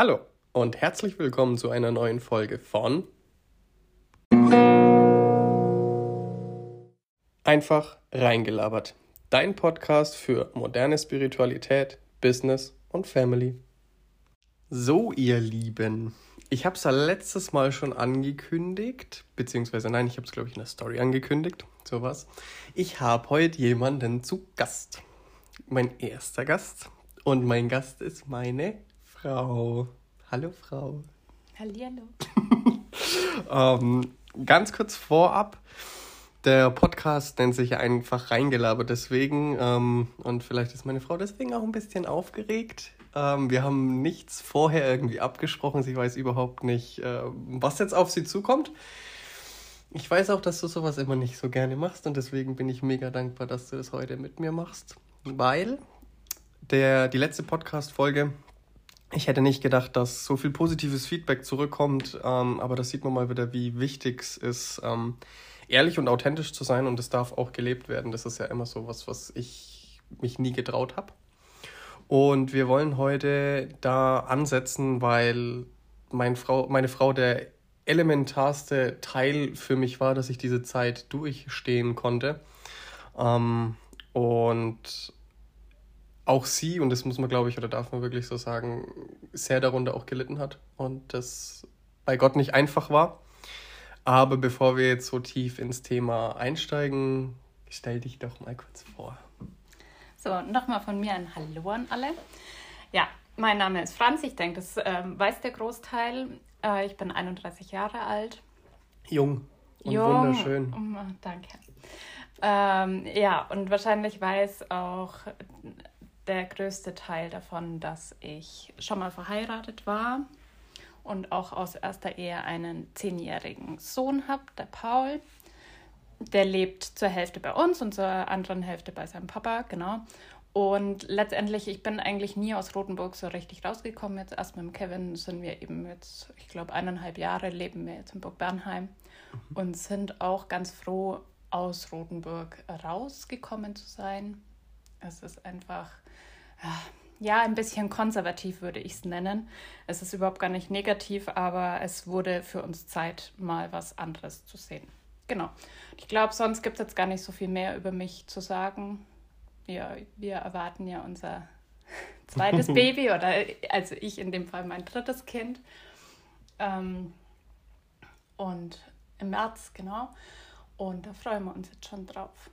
Hallo und herzlich willkommen zu einer neuen Folge von Einfach reingelabert. Dein Podcast für moderne Spiritualität, Business und Family. So, ihr Lieben, ich habe es ja letztes Mal schon angekündigt, beziehungsweise nein, ich habe es, glaube ich, in der Story angekündigt, sowas. Ich habe heute jemanden zu Gast. Mein erster Gast. Und mein Gast ist meine Frau. Hallo, Frau. Hallihallo. ähm, ganz kurz vorab. Der Podcast nennt sich einfach reingelabert, deswegen, ähm, und vielleicht ist meine Frau deswegen auch ein bisschen aufgeregt. Ähm, wir haben nichts vorher irgendwie abgesprochen. Sie weiß überhaupt nicht, äh, was jetzt auf sie zukommt. Ich weiß auch, dass du sowas immer nicht so gerne machst und deswegen bin ich mega dankbar, dass du das heute mit mir machst. Weil der, die letzte Podcast-Folge, ich hätte nicht gedacht, dass so viel positives Feedback zurückkommt, ähm, aber das sieht man mal wieder, wie wichtig es ist, ähm, ehrlich und authentisch zu sein und es darf auch gelebt werden. Das ist ja immer so was, was ich mich nie getraut habe. Und wir wollen heute da ansetzen, weil mein Frau, meine Frau der elementarste Teil für mich war, dass ich diese Zeit durchstehen konnte. Ähm, und auch sie, und das muss man, glaube ich, oder darf man wirklich so sagen, sehr darunter auch gelitten hat und das bei Gott nicht einfach war. Aber bevor wir jetzt so tief ins Thema einsteigen, stell dich doch mal kurz vor. So, nochmal von mir ein Hallo an alle. Ja, mein Name ist Franz, ich denke, das ähm, weiß der Großteil. Äh, ich bin 31 Jahre alt. Jung und Jung. wunderschön. Oh, danke. Ähm, ja, und wahrscheinlich weiß auch der größte Teil davon, dass ich schon mal verheiratet war und auch aus erster Ehe einen zehnjährigen Sohn habe, der Paul. Der lebt zur Hälfte bei uns und zur anderen Hälfte bei seinem Papa, genau. Und letztendlich, ich bin eigentlich nie aus Rothenburg so richtig rausgekommen. Jetzt erst mit dem Kevin sind wir eben jetzt, ich glaube, eineinhalb Jahre leben wir jetzt in Burg Bernheim mhm. und sind auch ganz froh, aus Rothenburg rausgekommen zu sein. Es ist einfach, ja, ein bisschen konservativ würde ich es nennen. Es ist überhaupt gar nicht negativ, aber es wurde für uns Zeit, mal was anderes zu sehen. Genau. Ich glaube, sonst gibt es jetzt gar nicht so viel mehr über mich zu sagen. Ja, wir erwarten ja unser zweites Baby oder also ich in dem Fall mein drittes Kind. Ähm, und im März, genau. Und da freuen wir uns jetzt schon drauf.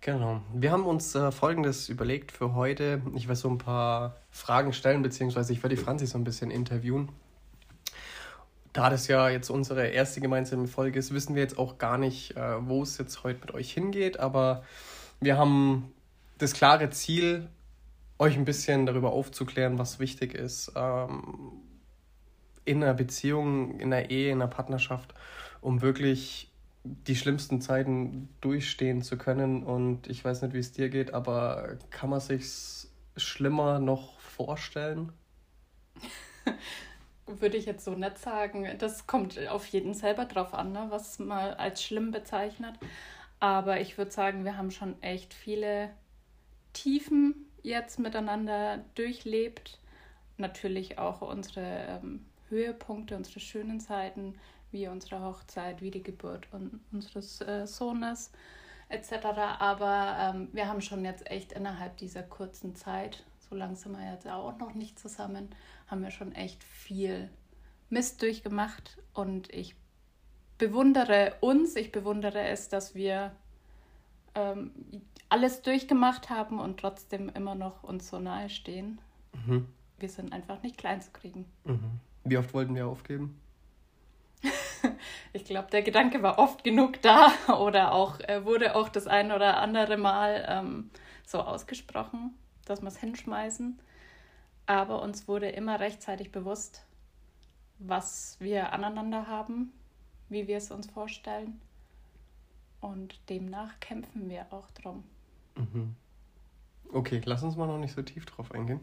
Genau. Wir haben uns äh, Folgendes überlegt für heute. Ich werde so ein paar Fragen stellen, beziehungsweise ich werde die Franzi so ein bisschen interviewen. Da das ja jetzt unsere erste gemeinsame Folge ist, wissen wir jetzt auch gar nicht, äh, wo es jetzt heute mit euch hingeht, aber wir haben das klare Ziel, euch ein bisschen darüber aufzuklären, was wichtig ist ähm, in einer Beziehung, in einer Ehe, in einer Partnerschaft, um wirklich die schlimmsten Zeiten durchstehen zu können. Und ich weiß nicht, wie es dir geht, aber kann man sich schlimmer noch vorstellen? würde ich jetzt so nicht sagen. Das kommt auf jeden selber drauf an, ne, was man als schlimm bezeichnet. Aber ich würde sagen, wir haben schon echt viele Tiefen jetzt miteinander durchlebt. Natürlich auch unsere ähm, Höhepunkte, unsere schönen Zeiten, wie unsere Hochzeit, wie die Geburt un unseres äh, Sohnes etc. Aber ähm, wir haben schon jetzt echt innerhalb dieser kurzen Zeit, so lange sind wir jetzt auch noch nicht zusammen, haben wir schon echt viel Mist durchgemacht und ich bewundere uns, ich bewundere es, dass wir ähm, alles durchgemacht haben und trotzdem immer noch uns so nahe stehen. Mhm. Wir sind einfach nicht klein zu kriegen. Mhm. Wie oft wollten wir aufgeben? Ich glaube, der Gedanke war oft genug da oder auch äh, wurde auch das ein oder andere Mal ähm, so ausgesprochen, dass wir es hinschmeißen. Aber uns wurde immer rechtzeitig bewusst, was wir aneinander haben, wie wir es uns vorstellen. Und demnach kämpfen wir auch drum. Mhm. Okay, lass uns mal noch nicht so tief drauf eingehen.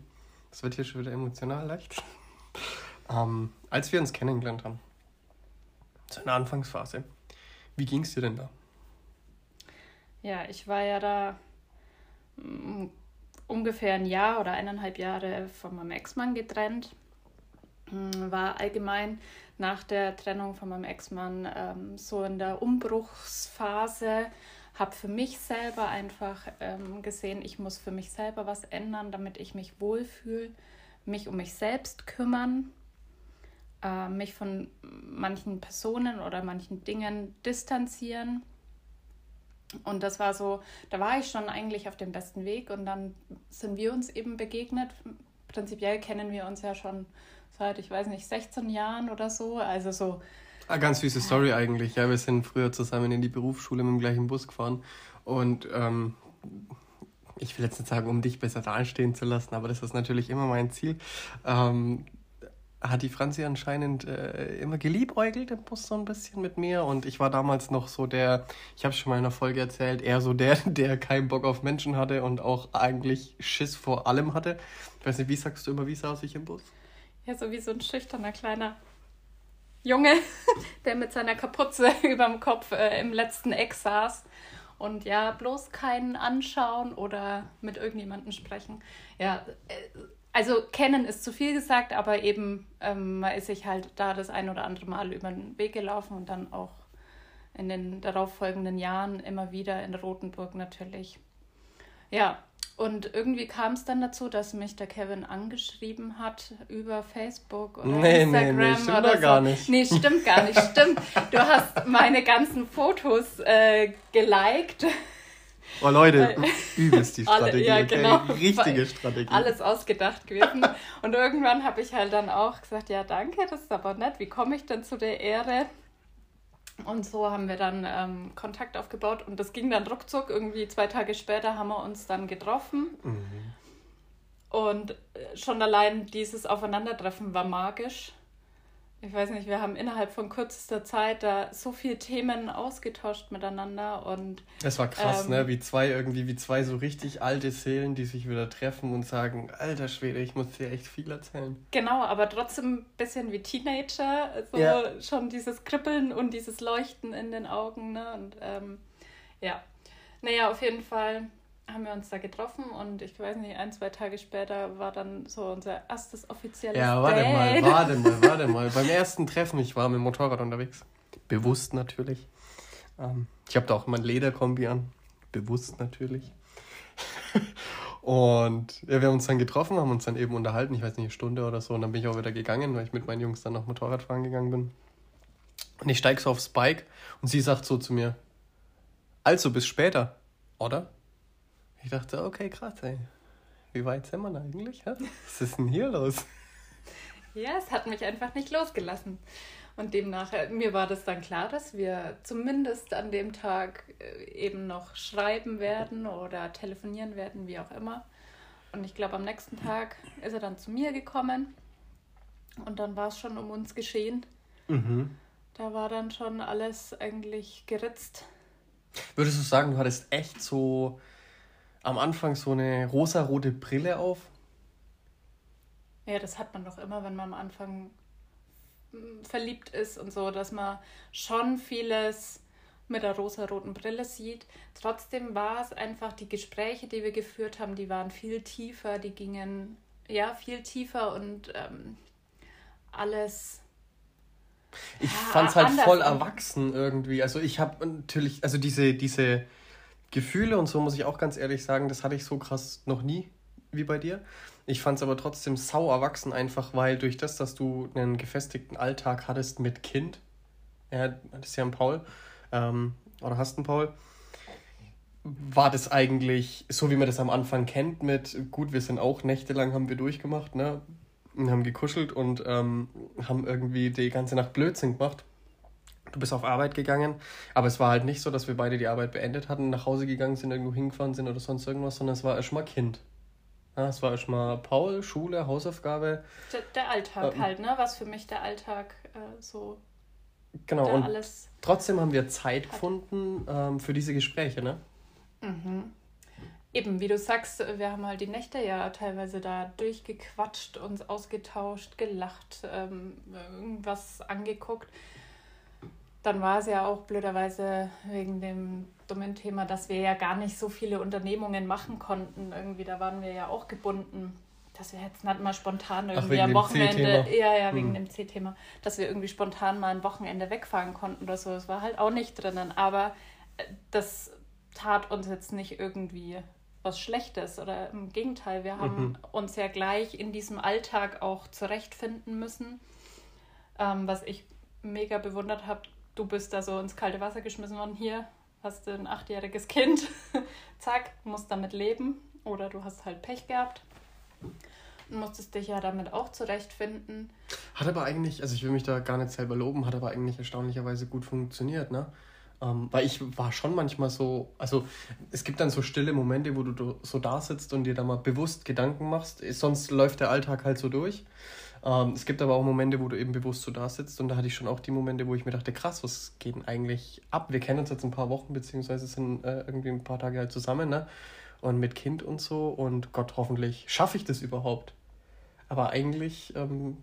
Das wird hier schon wieder emotional leicht. ähm, als wir uns kennengelernt haben, zu einer Anfangsphase, wie ging es dir denn da? Ja, ich war ja da mm, ungefähr ein Jahr oder eineinhalb Jahre von meinem Ex-Mann getrennt. Hm, war allgemein nach der Trennung von meinem Ex-Mann ähm, so in der Umbruchsphase. Habe für mich selber einfach ähm, gesehen, ich muss für mich selber was ändern, damit ich mich wohlfühle, mich um mich selbst kümmern, äh, mich von manchen Personen oder manchen Dingen distanzieren und das war so, da war ich schon eigentlich auf dem besten Weg und dann sind wir uns eben begegnet. Prinzipiell kennen wir uns ja schon seit, ich weiß nicht, 16 Jahren oder so. Also so. Ah, ganz süße Story eigentlich. Ja, wir sind früher zusammen in die Berufsschule mit dem gleichen Bus gefahren. Und ähm, ich will jetzt nicht sagen, um dich besser dastehen zu lassen, aber das ist natürlich immer mein Ziel. Ähm, hat die Franzi anscheinend äh, immer geliebäugelt im Bus so ein bisschen mit mir und ich war damals noch so der, ich habe schon mal in einer Folge erzählt, eher so der, der keinen Bock auf Menschen hatte und auch eigentlich Schiss vor allem hatte. Ich weiß nicht, wie sagst du immer, wie saß ich im Bus? Ja, so wie so ein schüchterner kleiner Junge, der mit seiner Kapuze überm Kopf äh, im letzten Eck saß. Und ja, bloß keinen anschauen oder mit irgendjemandem sprechen. Ja, äh, also kennen ist zu viel gesagt, aber eben ähm, man ist sich halt da das ein oder andere Mal über den Weg gelaufen und dann auch in den darauffolgenden Jahren immer wieder in Rothenburg natürlich. Ja, und irgendwie kam es dann dazu, dass mich der Kevin angeschrieben hat über Facebook oder nee, Instagram nee, nee, stimmt oder so. gar nicht. Nee, stimmt gar nicht, stimmt. Du hast meine ganzen Fotos äh, geliked Oh Leute, übelst die Strategie, Alle, ja, genau, okay? Richtige Strategie. Alles ausgedacht gewesen. Und irgendwann habe ich halt dann auch gesagt, ja danke, das ist aber nett, wie komme ich denn zu der Ehre? Und so haben wir dann ähm, Kontakt aufgebaut und das ging dann ruckzuck. Irgendwie zwei Tage später haben wir uns dann getroffen. Mhm. Und äh, schon allein dieses Aufeinandertreffen war magisch ich weiß nicht, wir haben innerhalb von kürzester Zeit da so viele Themen ausgetauscht miteinander und. Es war krass, ne? ähm, ne? Wie zwei irgendwie, wie zwei so richtig alte Seelen, die sich wieder treffen und sagen, alter Schwede, ich muss dir echt viel erzählen. Genau, aber trotzdem ein bisschen wie Teenager, so ja. schon dieses Kribbeln und dieses Leuchten in den Augen, ne? Und ähm, ja. Naja, auf jeden Fall haben wir uns da getroffen und ich weiß nicht, ein, zwei Tage später war dann so unser erstes offizielles Ja, warte Date. mal, warte mal, warte mal. Beim ersten Treffen, ich war mit dem Motorrad unterwegs. Bewusst natürlich. Ähm, ich habe da auch immer ein Lederkombi an. Bewusst natürlich. und ja, wir haben uns dann getroffen, haben uns dann eben unterhalten, ich weiß nicht, eine Stunde oder so. Und dann bin ich auch wieder gegangen, weil ich mit meinen Jungs dann noch Motorradfahren gegangen bin. Und ich steige so aufs Bike und sie sagt so zu mir, also bis später, oder? Ich dachte, okay, krass, ey. Wie weit sind wir denn eigentlich? Ja? Was ist denn hier los? Ja, es hat mich einfach nicht losgelassen. Und demnach, äh, mir war das dann klar, dass wir zumindest an dem Tag äh, eben noch schreiben werden oder telefonieren werden, wie auch immer. Und ich glaube, am nächsten Tag ist er dann zu mir gekommen. Und dann war es schon um uns geschehen. Mhm. Da war dann schon alles eigentlich geritzt. Würdest du sagen, du hattest echt so am Anfang so eine rosarote Brille auf. Ja, das hat man doch immer, wenn man am Anfang hm, verliebt ist und so, dass man schon vieles mit der rosaroten Brille sieht. Trotzdem war es einfach, die Gespräche, die wir geführt haben, die waren viel tiefer, die gingen ja viel tiefer und ähm, alles. Ich ja, fand es halt voll erwachsen irgendwie. Also ich habe natürlich, also diese, diese Gefühle und so muss ich auch ganz ehrlich sagen, das hatte ich so krass noch nie wie bei dir. Ich fand es aber trotzdem sau erwachsen, einfach weil durch das, dass du einen gefestigten Alltag hattest mit Kind, ja, das ist ja ein Paul, ähm, oder hast einen Paul, war das eigentlich so, wie man das am Anfang kennt, mit gut, wir sind auch nächtelang haben wir durchgemacht, ne? Und haben gekuschelt und ähm, haben irgendwie die ganze Nacht Blödsinn gemacht du bist auf Arbeit gegangen, aber es war halt nicht so, dass wir beide die Arbeit beendet hatten, nach Hause gegangen sind, irgendwo hingefahren sind oder sonst irgendwas, sondern es war erstmal Kind. Ja, es war erstmal Paul, Schule, Hausaufgabe. Der, der Alltag ähm, halt, ne? Was für mich der Alltag äh, so. Genau, und alles trotzdem haben wir Zeit hat. gefunden ähm, für diese Gespräche, ne? Mhm. Eben, wie du sagst, wir haben halt die Nächte ja teilweise da durchgequatscht, uns ausgetauscht, gelacht, ähm, irgendwas angeguckt. Dann war es ja auch blöderweise wegen dem dummen Thema, dass wir ja gar nicht so viele Unternehmungen machen konnten. Irgendwie, da waren wir ja auch gebunden dass wir jetzt nicht mal spontan irgendwie Ach, am Wochenende, ja, ja, wegen hm. dem C-Thema, dass wir irgendwie spontan mal ein Wochenende wegfahren konnten oder so. Das war halt auch nicht drinnen. Aber äh, das tat uns jetzt nicht irgendwie was Schlechtes oder im Gegenteil, wir haben mhm. uns ja gleich in diesem Alltag auch zurechtfinden müssen. Ähm, was ich mega bewundert habe, du bist da so ins kalte Wasser geschmissen worden. Hier hast du ein achtjähriges Kind, zack, musst damit leben oder du hast halt Pech gehabt musstest dich ja damit auch zurechtfinden. Hat aber eigentlich, also ich will mich da gar nicht selber loben, hat aber eigentlich erstaunlicherweise gut funktioniert, ne? Ähm, weil ich war schon manchmal so, also es gibt dann so stille Momente, wo du so da sitzt und dir da mal bewusst Gedanken machst, sonst läuft der Alltag halt so durch. Ähm, es gibt aber auch Momente, wo du eben bewusst so da sitzt und da hatte ich schon auch die Momente, wo ich mir dachte, krass, was geht denn eigentlich ab? Wir kennen uns jetzt ein paar Wochen, beziehungsweise sind äh, irgendwie ein paar Tage halt zusammen, ne? Und mit Kind und so und Gott, hoffentlich schaffe ich das überhaupt. Aber eigentlich. Ähm,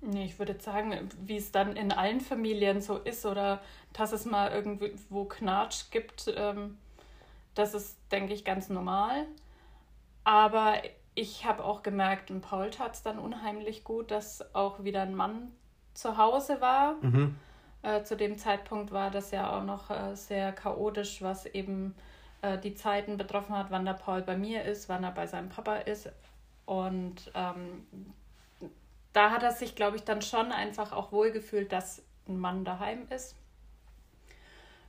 nee, ich würde sagen, wie es dann in allen Familien so ist oder dass es mal irgendwo Knatsch gibt, ähm, das ist, denke ich, ganz normal. Aber ich habe auch gemerkt, und Paul tat es dann unheimlich gut, dass auch wieder ein Mann zu Hause war. Mhm. Äh, zu dem Zeitpunkt war das ja auch noch äh, sehr chaotisch, was eben äh, die Zeiten betroffen hat, wann der Paul bei mir ist, wann er bei seinem Papa ist. Und ähm, da hat er sich, glaube ich, dann schon einfach auch wohlgefühlt, dass ein Mann daheim ist.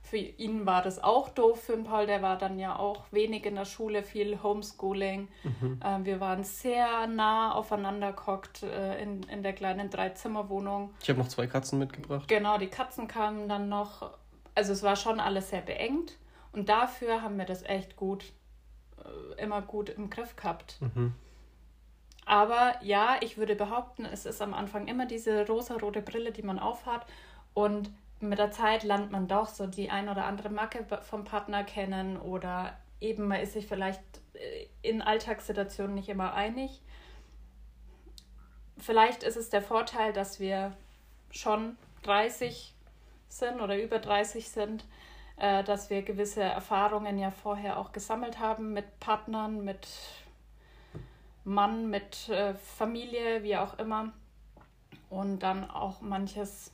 Für ihn war das auch doof, für den Paul, der war dann ja auch wenig in der Schule, viel Homeschooling. Mhm. Ähm, wir waren sehr nah aufeinander gehockt äh, in, in der kleinen Dreizimmerwohnung. Ich habe noch zwei Katzen mitgebracht. Genau, die Katzen kamen dann noch. Also es war schon alles sehr beengt. Und dafür haben wir das echt gut, äh, immer gut im Griff gehabt. Mhm. Aber ja, ich würde behaupten, es ist am Anfang immer diese rosa-rote Brille, die man aufhat. Und mit der Zeit lernt man doch so die ein oder andere Macke vom Partner kennen oder eben man ist sich vielleicht äh, in Alltagssituationen nicht immer einig. Vielleicht ist es der Vorteil, dass wir schon 30 sind oder über 30 sind, äh, dass wir gewisse Erfahrungen ja vorher auch gesammelt haben mit Partnern, mit Mann, mit äh, Familie, wie auch immer. Und dann auch manches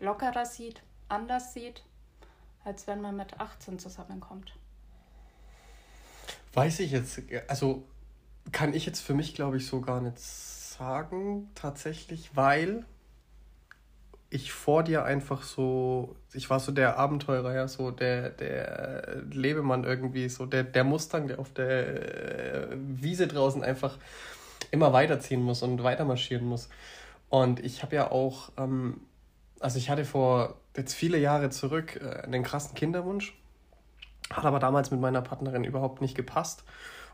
lockerer sieht, anders sieht, als wenn man mit 18 zusammenkommt. Weiß ich jetzt, also kann ich jetzt für mich, glaube ich, so gar nicht sagen, tatsächlich, weil ich vor dir einfach so, ich war so der Abenteurer, ja, so der, der Lebemann irgendwie, so der, der Mustang, der auf der äh, Wiese draußen einfach immer weiterziehen muss und weiter marschieren muss. Und ich habe ja auch, ähm, also ich hatte vor jetzt viele Jahre zurück äh, einen krassen Kinderwunsch, hat aber damals mit meiner Partnerin überhaupt nicht gepasst.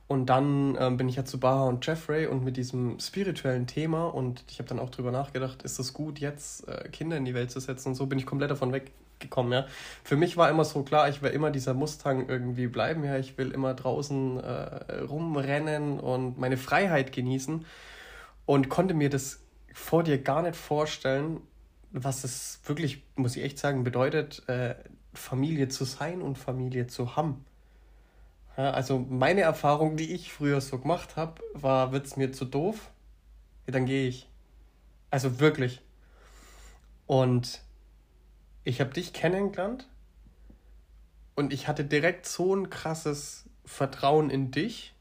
Und dann ähm, bin ich ja zu Baha und Jeffrey und mit diesem spirituellen Thema und ich habe dann auch drüber nachgedacht, ist es gut, jetzt äh, Kinder in die Welt zu setzen und so bin ich komplett davon weggekommen, ja. Für mich war immer so klar, ich will immer dieser Mustang irgendwie bleiben, ja. Ich will immer draußen äh, rumrennen und meine Freiheit genießen und konnte mir das vor dir gar nicht vorstellen, was es wirklich, muss ich echt sagen, bedeutet, äh, Familie zu sein und Familie zu haben. Ja, also meine Erfahrung, die ich früher so gemacht habe, war, wird es mir zu doof, ja, dann gehe ich. Also wirklich. Und ich habe dich kennengelernt und ich hatte direkt so ein krasses Vertrauen in dich,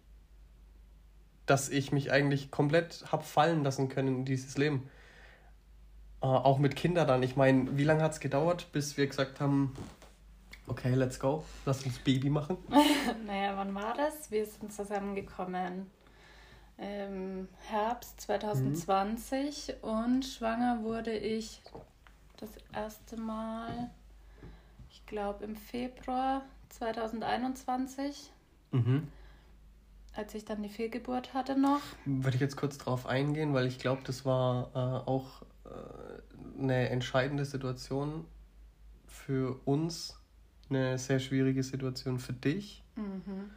dass ich mich eigentlich komplett habe fallen lassen können in dieses Leben. Äh, auch mit Kindern dann. Ich meine, wie lange hat es gedauert, bis wir gesagt haben, Okay, let's go. Lass uns Baby machen. naja, wann war das? Wir sind zusammengekommen im Herbst 2020 mhm. und schwanger wurde ich das erste Mal, ich glaube, im Februar 2021. Mhm. Als ich dann die Fehlgeburt hatte noch. Würde ich jetzt kurz drauf eingehen, weil ich glaube, das war äh, auch eine entscheidende Situation für uns eine sehr schwierige Situation für dich. Mhm.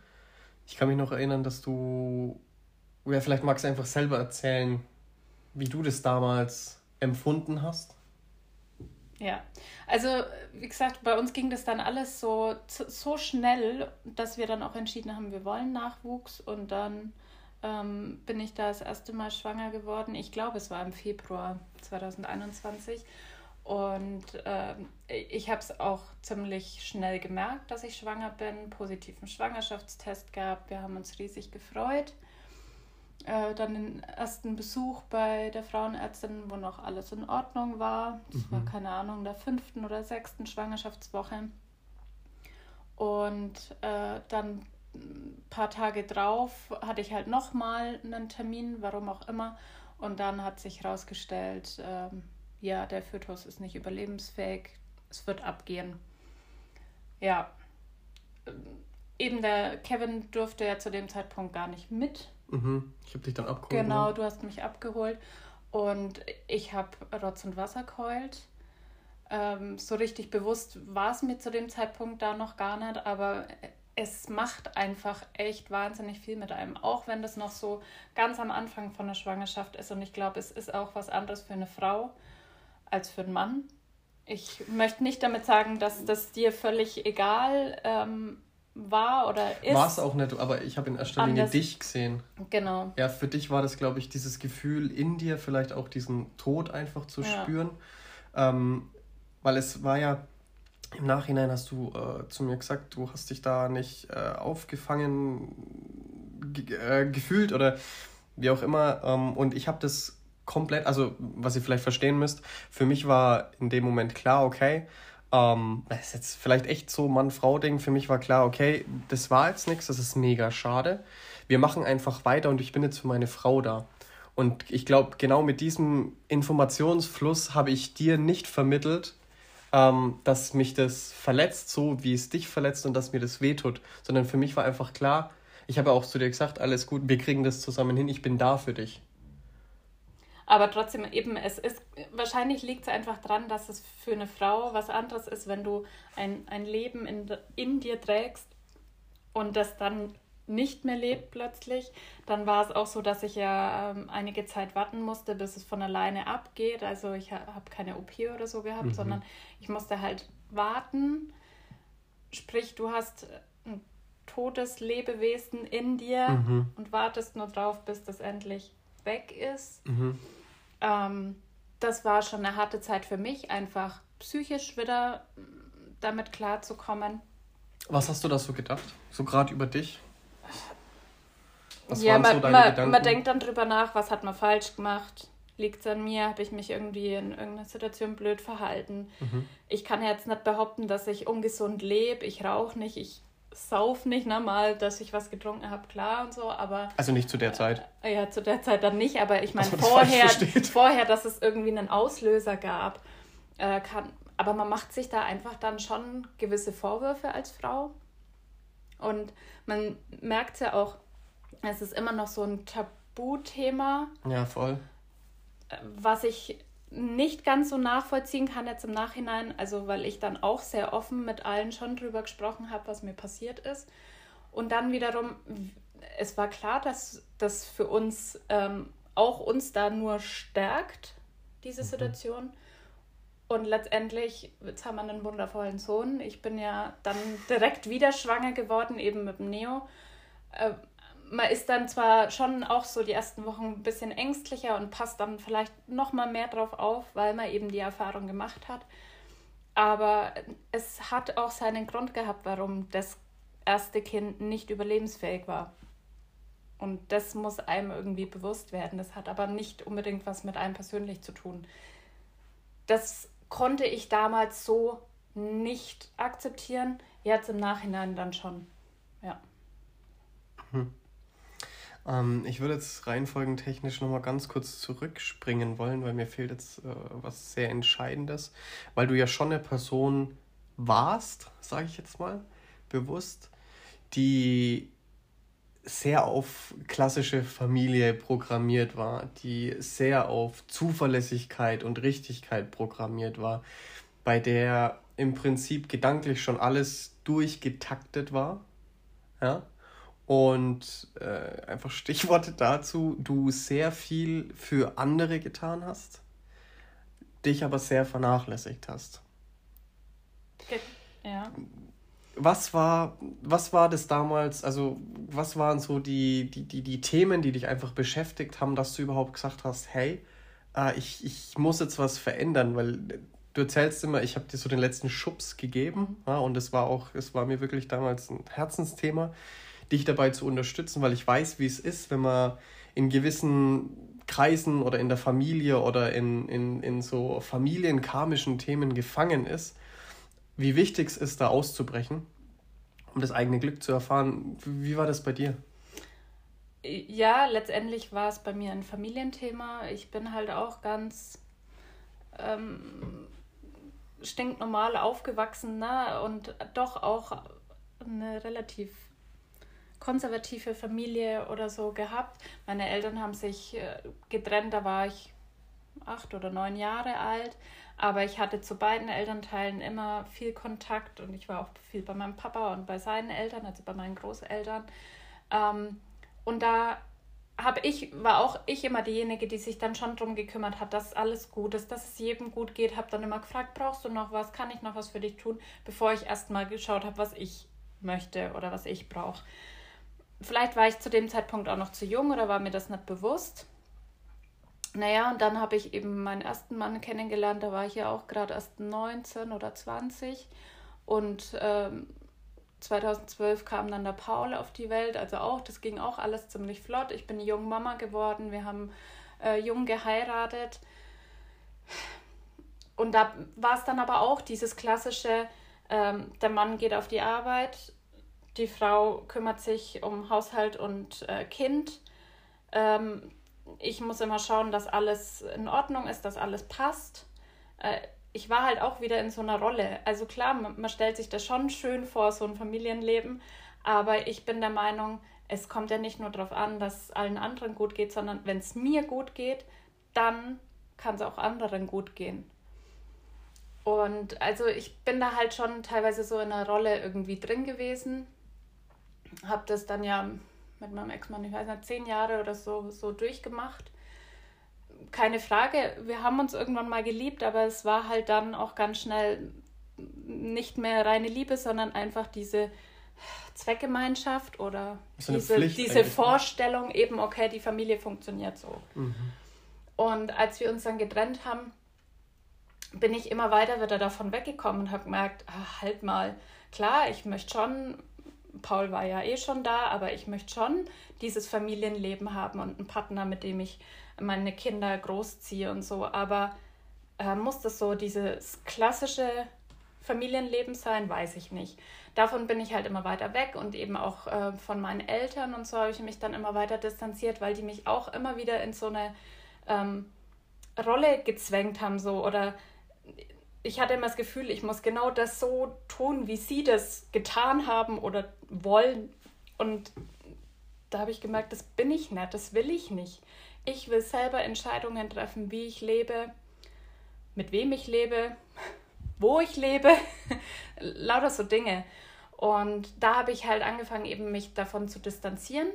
Ich kann mich noch erinnern, dass du, ja, vielleicht magst du einfach selber erzählen, wie du das damals empfunden hast. Ja, also wie gesagt, bei uns ging das dann alles so, so schnell, dass wir dann auch entschieden haben, wir wollen Nachwuchs und dann ähm, bin ich da das erste Mal schwanger geworden. Ich glaube, es war im Februar 2021 und äh, ich habe es auch ziemlich schnell gemerkt, dass ich schwanger bin, positiven Schwangerschaftstest gab. Wir haben uns riesig gefreut äh, dann den ersten Besuch bei der Frauenärztin, wo noch alles in Ordnung war. Das mhm. war keine Ahnung, der fünften oder sechsten Schwangerschaftswoche. Und äh, dann ein paar Tage drauf hatte ich halt nochmal einen Termin, warum auch immer. Und dann hat sich herausgestellt, äh, ja, der Fötus ist nicht überlebensfähig, es wird abgehen. Ja, eben der Kevin durfte ja zu dem Zeitpunkt gar nicht mit Mhm. Ich habe dich dann abgeholt. Genau, du hast mich abgeholt. Und ich habe Rotz und Wasser geheult. Ähm, so richtig bewusst war es mir zu dem Zeitpunkt da noch gar nicht, aber es macht einfach echt wahnsinnig viel mit einem, auch wenn das noch so ganz am Anfang von der Schwangerschaft ist. Und ich glaube, es ist auch was anderes für eine Frau als für einen Mann. Ich möchte nicht damit sagen, dass das dir völlig egal ähm, war oder ist. War es auch nicht, aber ich habe in erster Linie dich gesehen. Genau. Ja, für dich war das, glaube ich, dieses Gefühl in dir, vielleicht auch diesen Tod einfach zu ja. spüren. Ähm, weil es war ja, im Nachhinein hast du äh, zu mir gesagt, du hast dich da nicht äh, aufgefangen ge äh, gefühlt oder wie auch immer. Ähm, und ich habe das komplett, also was ihr vielleicht verstehen müsst, für mich war in dem Moment klar, okay, ähm, das ist jetzt vielleicht echt so Mann-Frau-Ding. Für mich war klar, okay, das war jetzt nichts, das ist mega schade. Wir machen einfach weiter und ich bin jetzt für meine Frau da. Und ich glaube, genau mit diesem Informationsfluss habe ich dir nicht vermittelt, ähm, dass mich das verletzt, so wie es dich verletzt und dass mir das wehtut. Sondern für mich war einfach klar, ich habe auch zu dir gesagt, alles gut, wir kriegen das zusammen hin, ich bin da für dich. Aber trotzdem eben, es ist, wahrscheinlich liegt es einfach dran, dass es für eine Frau was anderes ist, wenn du ein, ein Leben in, in dir trägst und das dann nicht mehr lebt plötzlich, dann war es auch so, dass ich ja ähm, einige Zeit warten musste, bis es von alleine abgeht. Also ich ha habe keine OP oder so gehabt, mhm. sondern ich musste halt warten. Sprich, du hast ein totes Lebewesen in dir mhm. und wartest nur drauf, bis das endlich weg ist. Mhm. Ähm, das war schon eine harte Zeit für mich, einfach psychisch wieder damit klarzukommen. Was hast du da so gedacht? So gerade über dich? Was ja, man, so man, man, denkt dann drüber nach, was hat man falsch gemacht? Liegt es an mir? Habe ich mich irgendwie in irgendeiner Situation blöd verhalten? Mhm. Ich kann jetzt nicht behaupten, dass ich ungesund lebe. Ich rauche nicht. Ich sauf nicht, ne, mal, dass ich was getrunken habe, klar und so, aber... Also nicht zu der Zeit? Äh, ja, zu der Zeit dann nicht, aber ich meine vorher, vorher, dass es irgendwie einen Auslöser gab, äh, kann... Aber man macht sich da einfach dann schon gewisse Vorwürfe als Frau und man merkt ja auch, es ist immer noch so ein Tabuthema. Ja, voll. Äh, was ich nicht ganz so nachvollziehen kann jetzt im Nachhinein, also weil ich dann auch sehr offen mit allen schon drüber gesprochen habe, was mir passiert ist. Und dann wiederum, es war klar, dass das für uns ähm, auch uns da nur stärkt, diese mhm. Situation. Und letztendlich, jetzt haben wir einen wundervollen Sohn. Ich bin ja dann direkt wieder schwanger geworden, eben mit dem Neo. Äh, man ist dann zwar schon auch so die ersten Wochen ein bisschen ängstlicher und passt dann vielleicht noch mal mehr drauf auf, weil man eben die Erfahrung gemacht hat. Aber es hat auch seinen Grund gehabt, warum das erste Kind nicht überlebensfähig war. Und das muss einem irgendwie bewusst werden. Das hat aber nicht unbedingt was mit einem persönlich zu tun. Das konnte ich damals so nicht akzeptieren. Jetzt im Nachhinein dann schon. Ja. Hm. Ähm, ich würde jetzt reihenfolgentechnisch nochmal ganz kurz zurückspringen wollen, weil mir fehlt jetzt äh, was sehr Entscheidendes, weil du ja schon eine Person warst, sage ich jetzt mal, bewusst, die sehr auf klassische Familie programmiert war, die sehr auf Zuverlässigkeit und Richtigkeit programmiert war, bei der im Prinzip gedanklich schon alles durchgetaktet war. Ja? Und äh, einfach Stichworte dazu, du sehr viel für andere getan hast. dich aber sehr vernachlässigt hast. Ja. Was war, was war das damals, also was waren so die, die, die, die Themen, die dich einfach beschäftigt haben, dass du überhaupt gesagt hast, hey, äh, ich, ich muss jetzt was verändern, weil du erzählst immer, ich habe dir so den letzten Schubs gegeben mhm. ja, und es war auch, es war mir wirklich damals ein Herzensthema, dich dabei zu unterstützen, weil ich weiß, wie es ist, wenn man in gewissen Kreisen oder in der Familie oder in, in, in so familienkarmischen Themen gefangen ist, wie wichtig es ist, da auszubrechen, um das eigene Glück zu erfahren. Wie war das bei dir? Ja, letztendlich war es bei mir ein Familienthema. Ich bin halt auch ganz ähm, stinknormal aufgewachsen ne? und doch auch eine relativ konservative Familie oder so gehabt. Meine Eltern haben sich äh, getrennt, da war ich acht oder neun Jahre alt. Aber ich hatte zu beiden Elternteilen immer viel Kontakt und ich war auch viel bei meinem Papa und bei seinen Eltern, also bei meinen Großeltern. Ähm, und da habe ich, war auch ich immer diejenige, die sich dann schon darum gekümmert hat, dass alles gut ist, dass es jedem gut geht. Habe dann immer gefragt, brauchst du noch was? Kann ich noch was für dich tun? Bevor ich erst mal geschaut habe, was ich möchte oder was ich brauche. Vielleicht war ich zu dem Zeitpunkt auch noch zu jung oder war mir das nicht bewusst. Naja, und dann habe ich eben meinen ersten Mann kennengelernt, da war ich ja auch gerade erst 19 oder 20. Und ähm, 2012 kam dann der Paul auf die Welt, also auch, das ging auch alles ziemlich flott. Ich bin jung Mama geworden, wir haben äh, jung geheiratet. Und da war es dann aber auch dieses klassische, ähm, der Mann geht auf die Arbeit, die Frau kümmert sich um Haushalt und äh, Kind. Ähm, ich muss immer schauen, dass alles in Ordnung ist, dass alles passt. Äh, ich war halt auch wieder in so einer Rolle. Also klar, man, man stellt sich das schon schön vor, so ein Familienleben, aber ich bin der Meinung, es kommt ja nicht nur darauf an, dass es allen anderen gut geht, sondern wenn es mir gut geht, dann kann es auch anderen gut gehen. Und also ich bin da halt schon teilweise so in einer Rolle irgendwie drin gewesen. Habe das dann ja mit meinem Ex-Mann, ich weiß nicht, zehn Jahre oder so, so durchgemacht. Keine Frage, wir haben uns irgendwann mal geliebt, aber es war halt dann auch ganz schnell nicht mehr reine Liebe, sondern einfach diese Zweckgemeinschaft oder diese, diese ne? Vorstellung, eben, okay, die Familie funktioniert so. Mhm. Und als wir uns dann getrennt haben, bin ich immer weiter wieder davon weggekommen und habe gemerkt, ach, halt mal, klar, ich möchte schon Paul war ja eh schon da, aber ich möchte schon dieses Familienleben haben und einen Partner, mit dem ich meine Kinder großziehe und so. Aber äh, muss das so dieses klassische Familienleben sein? Weiß ich nicht. Davon bin ich halt immer weiter weg und eben auch äh, von meinen Eltern und so habe ich mich dann immer weiter distanziert, weil die mich auch immer wieder in so eine ähm, Rolle gezwängt haben, so oder ich hatte immer das Gefühl, ich muss genau das so tun, wie sie das getan haben oder wollen. Und da habe ich gemerkt, das bin ich nicht, das will ich nicht. Ich will selber Entscheidungen treffen, wie ich lebe, mit wem ich lebe, wo ich lebe, lauter so Dinge. Und da habe ich halt angefangen, eben mich davon zu distanzieren,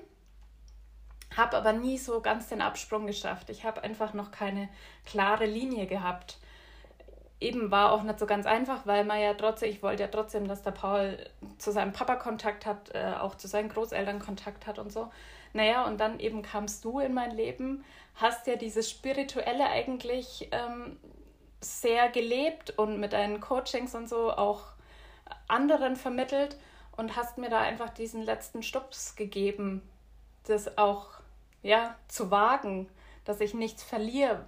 habe aber nie so ganz den Absprung geschafft. Ich habe einfach noch keine klare Linie gehabt eben war auch nicht so ganz einfach, weil man ja trotzdem, ich wollte ja trotzdem, dass der Paul zu seinem Papa Kontakt hat, äh, auch zu seinen Großeltern Kontakt hat und so. Naja, und dann eben kamst du in mein Leben, hast ja dieses Spirituelle eigentlich ähm, sehr gelebt und mit deinen Coachings und so auch anderen vermittelt und hast mir da einfach diesen letzten Stups gegeben, das auch ja zu wagen, dass ich nichts verliere,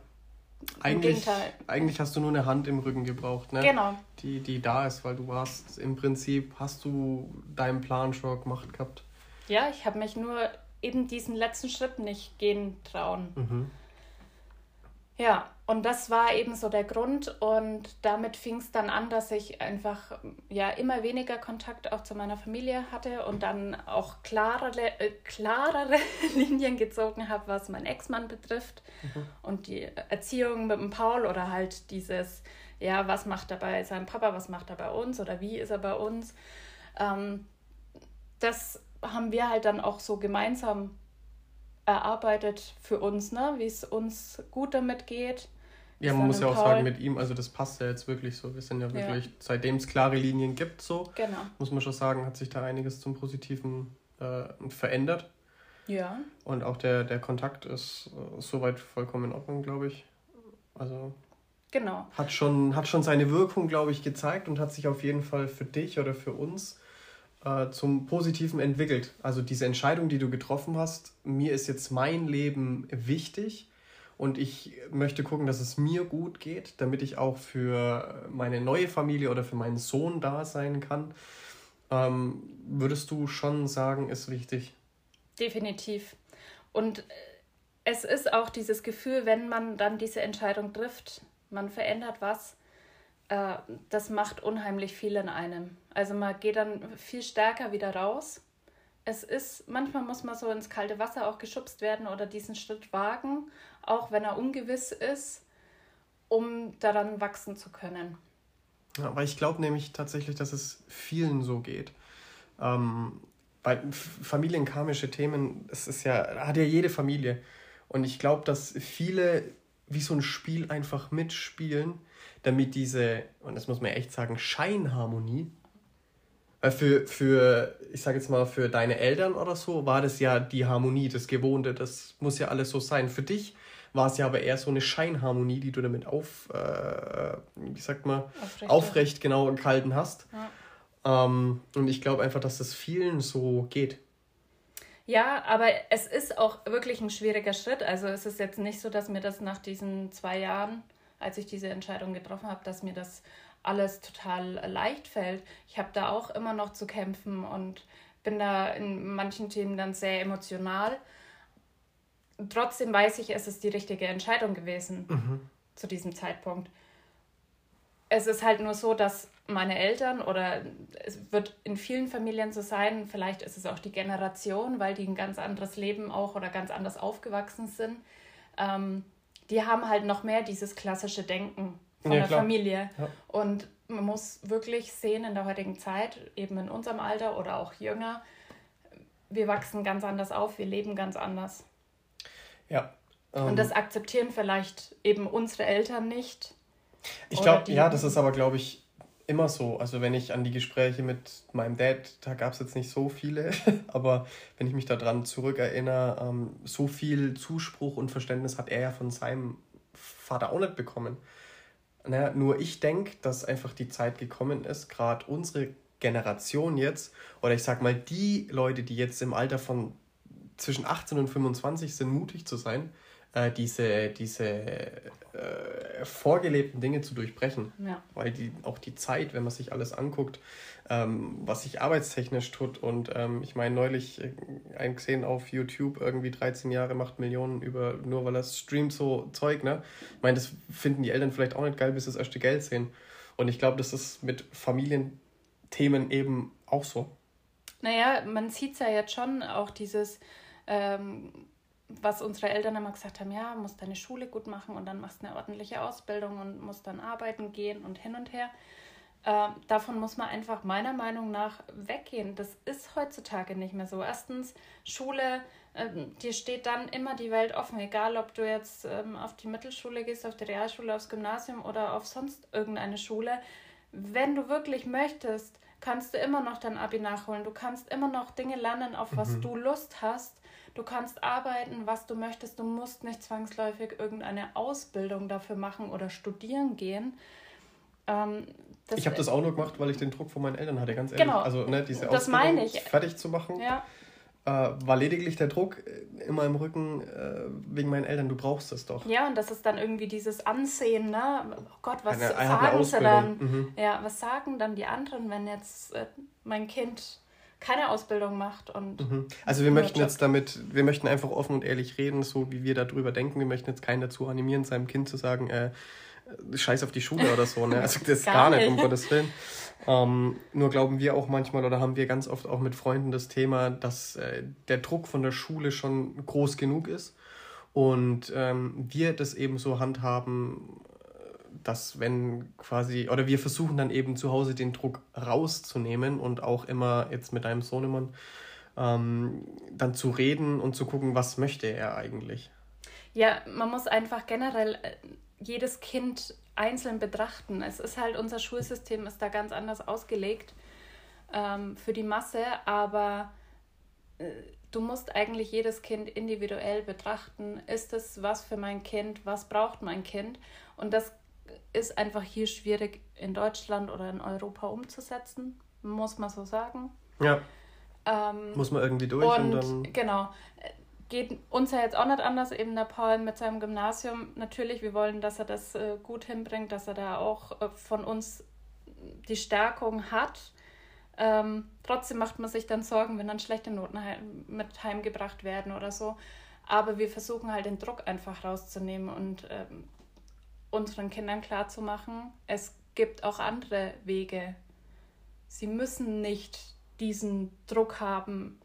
eigentlich, eigentlich hast du nur eine Hand im Rücken gebraucht, ne? Genau. Die, die da ist, weil du warst im Prinzip, hast du deinen Plan schon gemacht gehabt. Ja, ich habe mich nur eben diesen letzten Schritt nicht gehen trauen. Mhm. Ja, und das war eben so der Grund und damit fing es dann an, dass ich einfach ja immer weniger Kontakt auch zu meiner Familie hatte und dann auch klarere, äh, klarere Linien gezogen habe, was mein Ex-Mann betrifft mhm. und die Erziehung mit dem Paul oder halt dieses, ja, was macht er bei seinem Papa, was macht er bei uns oder wie ist er bei uns. Ähm, das haben wir halt dann auch so gemeinsam erarbeitet für uns, ne? wie es uns gut damit geht, Ja, man muss ja auch Paul. sagen, mit ihm, also das passt ja jetzt wirklich so. Wir sind ja wirklich, ja. seitdem es klare Linien gibt, so, genau. muss man schon sagen, hat sich da einiges zum Positiven äh, verändert. Ja. Und auch der, der Kontakt ist äh, soweit vollkommen in Ordnung, glaube ich. Also. Genau. Hat schon, hat schon seine Wirkung, glaube ich, gezeigt und hat sich auf jeden Fall für dich oder für uns äh, zum Positiven entwickelt. Also diese Entscheidung, die du getroffen hast, mir ist jetzt mein Leben wichtig und ich möchte gucken, dass es mir gut geht, damit ich auch für meine neue Familie oder für meinen Sohn da sein kann. Ähm, würdest du schon sagen, ist wichtig? Definitiv. Und es ist auch dieses Gefühl, wenn man dann diese Entscheidung trifft, man verändert was, äh, das macht unheimlich viel in einem. Also man geht dann viel stärker wieder raus. Es ist, manchmal muss man so ins kalte Wasser auch geschubst werden oder diesen Schritt wagen auch wenn er ungewiss ist, um daran wachsen zu können. Ja, aber ich glaube nämlich tatsächlich, dass es vielen so geht. Ähm, weil familienkarmische Themen, das ist ja, hat ja jede Familie. Und ich glaube, dass viele wie so ein Spiel einfach mitspielen, damit diese, und das muss man echt sagen, Scheinharmonie, weil für, für, ich sage jetzt mal, für deine Eltern oder so war das ja die Harmonie, das Gewohnte, das muss ja alles so sein. Für dich war es ja aber eher so eine Scheinharmonie, die du damit auf, äh, wie sagt man, aufrecht, aufrecht genau gehalten hast. Ja. Ähm, und ich glaube einfach, dass das vielen so geht. Ja, aber es ist auch wirklich ein schwieriger Schritt. Also es ist jetzt nicht so, dass mir das nach diesen zwei Jahren, als ich diese Entscheidung getroffen habe, dass mir das alles total leicht fällt. Ich habe da auch immer noch zu kämpfen und bin da in manchen Themen dann sehr emotional trotzdem weiß ich, es ist die richtige Entscheidung gewesen mhm. zu diesem Zeitpunkt. Es ist halt nur so, dass meine Eltern oder es wird in vielen Familien so sein, vielleicht ist es auch die Generation, weil die ein ganz anderes Leben auch oder ganz anders aufgewachsen sind. Ähm, die haben halt noch mehr dieses klassische Denken von ja, der klar. Familie. Ja. Und man muss wirklich sehen in der heutigen Zeit, eben in unserem Alter oder auch jünger, wir wachsen ganz anders auf, wir leben ganz anders. Ja. Ähm, und das akzeptieren vielleicht eben unsere Eltern nicht. Ich glaube, ja, das ist aber, glaube ich, immer so. Also wenn ich an die Gespräche mit meinem Dad, da gab es jetzt nicht so viele, aber wenn ich mich daran zurückerinnere, ähm, so viel Zuspruch und Verständnis hat er ja von seinem Vater auch nicht bekommen. Naja, nur ich denke, dass einfach die Zeit gekommen ist, gerade unsere Generation jetzt, oder ich sag mal die Leute, die jetzt im Alter von zwischen 18 und 25 sind, mutig zu sein, äh, diese, diese äh, vorgelebten Dinge zu durchbrechen. Ja. Weil die, auch die Zeit, wenn man sich alles anguckt, ähm, was sich arbeitstechnisch tut. Und ähm, ich meine, neulich äh, ein gesehen auf YouTube, irgendwie 13 Jahre macht Millionen über, nur weil er streamt so Zeug, ne? Ich meine, das finden die Eltern vielleicht auch nicht geil, bis sie das erste Geld sehen. Und ich glaube, das ist mit Familienthemen eben auch so. Naja, man sieht es ja jetzt schon, auch dieses, ähm, was unsere Eltern immer gesagt haben, ja, musst deine Schule gut machen und dann machst du eine ordentliche Ausbildung und musst dann arbeiten gehen und hin und her. Ähm, davon muss man einfach meiner Meinung nach weggehen. Das ist heutzutage nicht mehr so. Erstens, Schule, ähm, dir steht dann immer die Welt offen, egal ob du jetzt ähm, auf die Mittelschule gehst, auf die Realschule, aufs Gymnasium oder auf sonst irgendeine Schule. Wenn du wirklich möchtest, kannst du immer noch dein Abi nachholen. Du kannst immer noch Dinge lernen, auf was mhm. du Lust hast. Du kannst arbeiten, was du möchtest. Du musst nicht zwangsläufig irgendeine Ausbildung dafür machen oder studieren gehen. Ähm, ich habe das auch nur gemacht, weil ich den Druck von meinen Eltern hatte, ganz ehrlich. Genau, also ne, diese Ausbildung fertig zu machen. Ja. Äh, war lediglich der Druck äh, immer im Rücken äh, wegen meinen Eltern, du brauchst es doch. Ja, und das ist dann irgendwie dieses Ansehen, ne? Oh Gott, was eine, sagen sie dann? Mhm. Ja, was sagen dann die anderen, wenn jetzt äh, mein Kind keine Ausbildung macht und. Mhm. Also wir möchten jetzt damit, wir möchten einfach offen und ehrlich reden, so wie wir darüber denken. Wir möchten jetzt keinen dazu animieren, seinem Kind zu sagen, äh, scheiß auf die Schule oder so. Ne? Also das ist gar, gar nicht, um Gottes Willen. Ähm, nur glauben wir auch manchmal oder haben wir ganz oft auch mit Freunden das Thema, dass äh, der Druck von der Schule schon groß genug ist und ähm, wir das eben so handhaben, dass wenn quasi, oder wir versuchen dann eben zu Hause den Druck rauszunehmen und auch immer jetzt mit deinem Sohnemann ähm, dann zu reden und zu gucken, was möchte er eigentlich. Ja, man muss einfach generell äh, jedes Kind einzeln betrachten. Es ist halt, unser Schulsystem ist da ganz anders ausgelegt ähm, für die Masse, aber äh, du musst eigentlich jedes Kind individuell betrachten. Ist es was für mein Kind? Was braucht mein Kind? Und das ist einfach hier schwierig in Deutschland oder in Europa umzusetzen, muss man so sagen. Ja. Ähm, muss man irgendwie durch und, und dann. Genau. Geht uns ja jetzt auch nicht anders, eben der Paul mit seinem Gymnasium. Natürlich, wir wollen, dass er das äh, gut hinbringt, dass er da auch äh, von uns die Stärkung hat. Ähm, trotzdem macht man sich dann Sorgen, wenn dann schlechte Noten heim, mit heimgebracht werden oder so. Aber wir versuchen halt den Druck einfach rauszunehmen und ähm, unseren Kindern klarzumachen, es gibt auch andere Wege. Sie müssen nicht diesen Druck haben,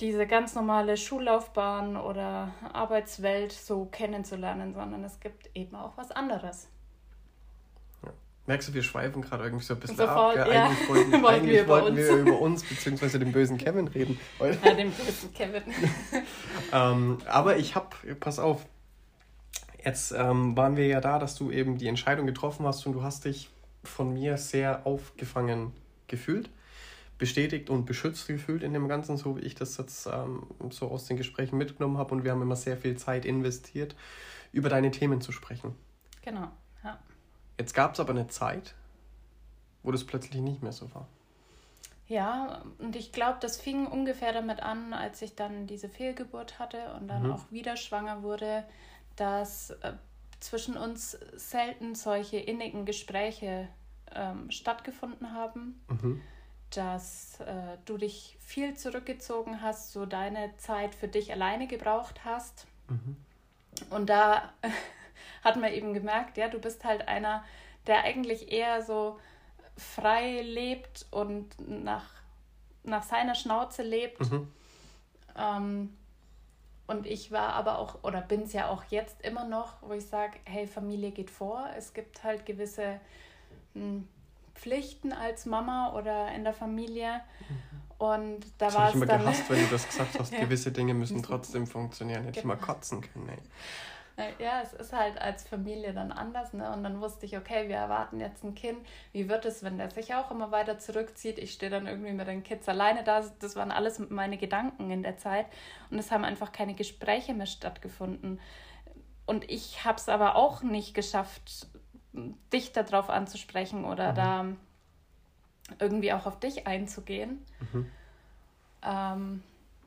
diese ganz normale Schullaufbahn oder Arbeitswelt so kennenzulernen, sondern es gibt eben auch was anderes. Merkst du, wir schweifen gerade irgendwie so ein bisschen Sofort, ab. Ja. Eigentlich wollten, eigentlich wir, wollten wir über uns bzw. den bösen Kevin reden. Ja, den bösen Kevin. ähm, aber ich hab, pass auf, jetzt ähm, waren wir ja da, dass du eben die Entscheidung getroffen hast und du hast dich von mir sehr aufgefangen gefühlt, bestätigt und beschützt gefühlt in dem Ganzen, so wie ich das jetzt ähm, so aus den Gesprächen mitgenommen habe. Und wir haben immer sehr viel Zeit investiert, über deine Themen zu sprechen. Genau, ja. Jetzt gab es aber eine Zeit, wo das plötzlich nicht mehr so war. Ja, und ich glaube, das fing ungefähr damit an, als ich dann diese Fehlgeburt hatte und dann mhm. auch wieder schwanger wurde, dass äh, zwischen uns selten solche innigen Gespräche ähm, stattgefunden haben, mhm. dass äh, du dich viel zurückgezogen hast, so deine Zeit für dich alleine gebraucht hast. Mhm. Und da hat man eben gemerkt, ja, du bist halt einer, der eigentlich eher so frei lebt und nach, nach seiner Schnauze lebt. Mhm. Ähm, und ich war aber auch, oder bin es ja auch jetzt immer noch, wo ich sage, hey, Familie geht vor. Es gibt halt gewisse hm, Pflichten als Mama oder in der Familie. Mhm. Und da war es ich immer dann... gehasst, wenn du das gesagt hast, ja. gewisse Dinge müssen trotzdem funktionieren. Hätte genau. ich mal kotzen können, ey. Äh, ja, es ist halt als Familie dann anders, ne? Und dann wusste ich, okay, wir erwarten jetzt ein Kind. Wie wird es, wenn der sich auch immer weiter zurückzieht? Ich stehe dann irgendwie mit den Kids alleine da. Das waren alles meine Gedanken in der Zeit. Und es haben einfach keine Gespräche mehr stattgefunden. Und ich habe es aber auch nicht geschafft, dich darauf anzusprechen oder mhm. da irgendwie auch auf dich einzugehen. Mhm. Ähm,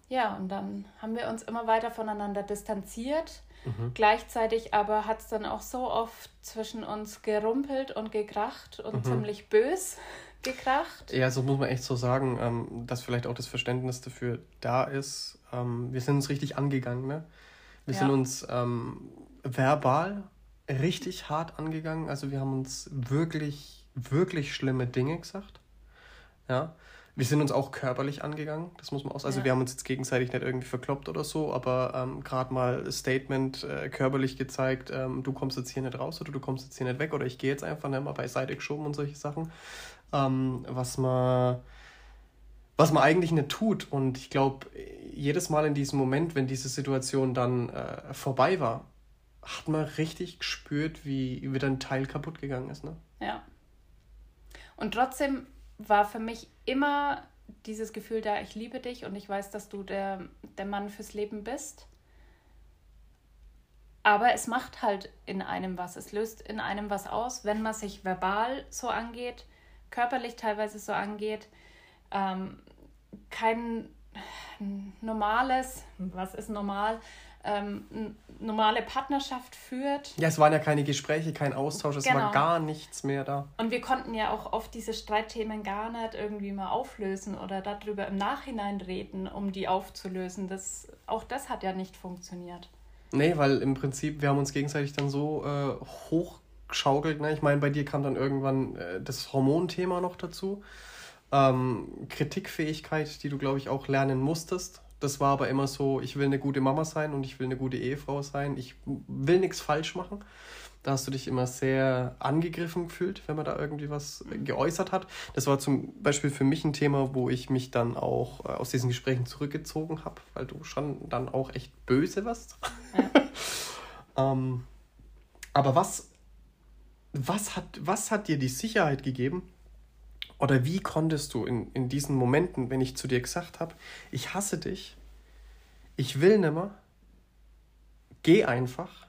ja, und dann haben wir uns immer weiter voneinander distanziert Mhm. Gleichzeitig aber hat es dann auch so oft zwischen uns gerumpelt und gekracht und mhm. ziemlich bös gekracht. Ja, so muss man echt so sagen, ähm, dass vielleicht auch das Verständnis dafür da ist. Ähm, wir sind uns richtig angegangen, ne? Wir ja. sind uns ähm, verbal richtig hart angegangen. Also wir haben uns wirklich, wirklich schlimme Dinge gesagt. Ja. Wir sind uns auch körperlich angegangen, das muss man auch sagen. Also ja. wir haben uns jetzt gegenseitig nicht irgendwie verkloppt oder so, aber ähm, gerade mal Statement äh, körperlich gezeigt, ähm, du kommst jetzt hier nicht raus oder du kommst jetzt hier nicht weg oder ich gehe jetzt einfach nicht mal beiseite geschoben und solche Sachen. Ähm, was man was man eigentlich nicht tut. Und ich glaube, jedes Mal in diesem Moment, wenn diese Situation dann äh, vorbei war, hat man richtig gespürt, wie wieder ein Teil kaputt gegangen ist. Ne? Ja. Und trotzdem war für mich immer dieses Gefühl da, ich liebe dich und ich weiß, dass du der, der Mann fürs Leben bist. Aber es macht halt in einem was. Es löst in einem was aus, wenn man sich verbal so angeht, körperlich teilweise so angeht. Ähm, kein normales, was ist normal, ähm, normale Partnerschaft führt. Ja, es waren ja keine Gespräche, kein Austausch, es genau. war gar nichts mehr da. Und wir konnten ja auch oft diese Streitthemen gar nicht irgendwie mal auflösen oder darüber im Nachhinein reden, um die aufzulösen. Das, auch das hat ja nicht funktioniert. Nee, weil im Prinzip, wir haben uns gegenseitig dann so äh, hochgeschaukelt. Ne? Ich meine, bei dir kam dann irgendwann äh, das Hormonthema noch dazu. Ähm, Kritikfähigkeit, die du, glaube ich, auch lernen musstest. Das war aber immer so, ich will eine gute Mama sein und ich will eine gute Ehefrau sein. Ich will nichts falsch machen. Da hast du dich immer sehr angegriffen gefühlt, wenn man da irgendwie was geäußert hat. Das war zum Beispiel für mich ein Thema, wo ich mich dann auch äh, aus diesen Gesprächen zurückgezogen habe, weil du schon dann auch echt böse warst. Ja. ähm, Aber was, was, hat, was hat dir die Sicherheit gegeben? Oder wie konntest du in, in diesen Momenten, wenn ich zu dir gesagt habe, ich hasse dich, ich will nimmer, geh einfach,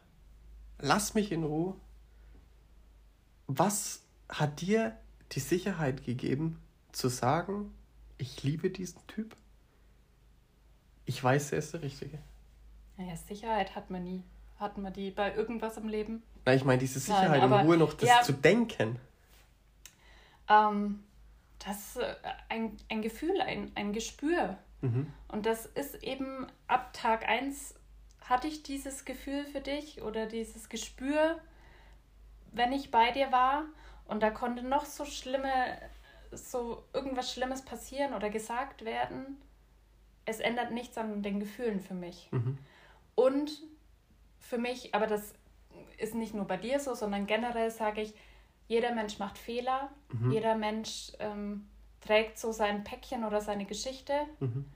lass mich in Ruhe. Was hat dir die Sicherheit gegeben, zu sagen, ich liebe diesen Typ? Ich weiß, er ist der Richtige. Naja, Sicherheit hat man nie. Hat man die bei irgendwas im Leben? Nein, ich meine diese Sicherheit Nein, aber, und Ruhe noch das ja, zu denken. Ähm, das ist äh, ein, ein Gefühl, ein, ein Gespür. Mhm. Und das ist eben ab Tag 1 hatte ich dieses Gefühl für dich oder dieses Gespür, wenn ich bei dir war und da konnte noch so schlimme, so irgendwas Schlimmes passieren oder gesagt werden. Es ändert nichts an den Gefühlen für mich. Mhm. Und für mich, aber das ist nicht nur bei dir so, sondern generell sage ich, jeder Mensch macht Fehler, mhm. jeder Mensch ähm, trägt so sein Päckchen oder seine Geschichte. Mhm.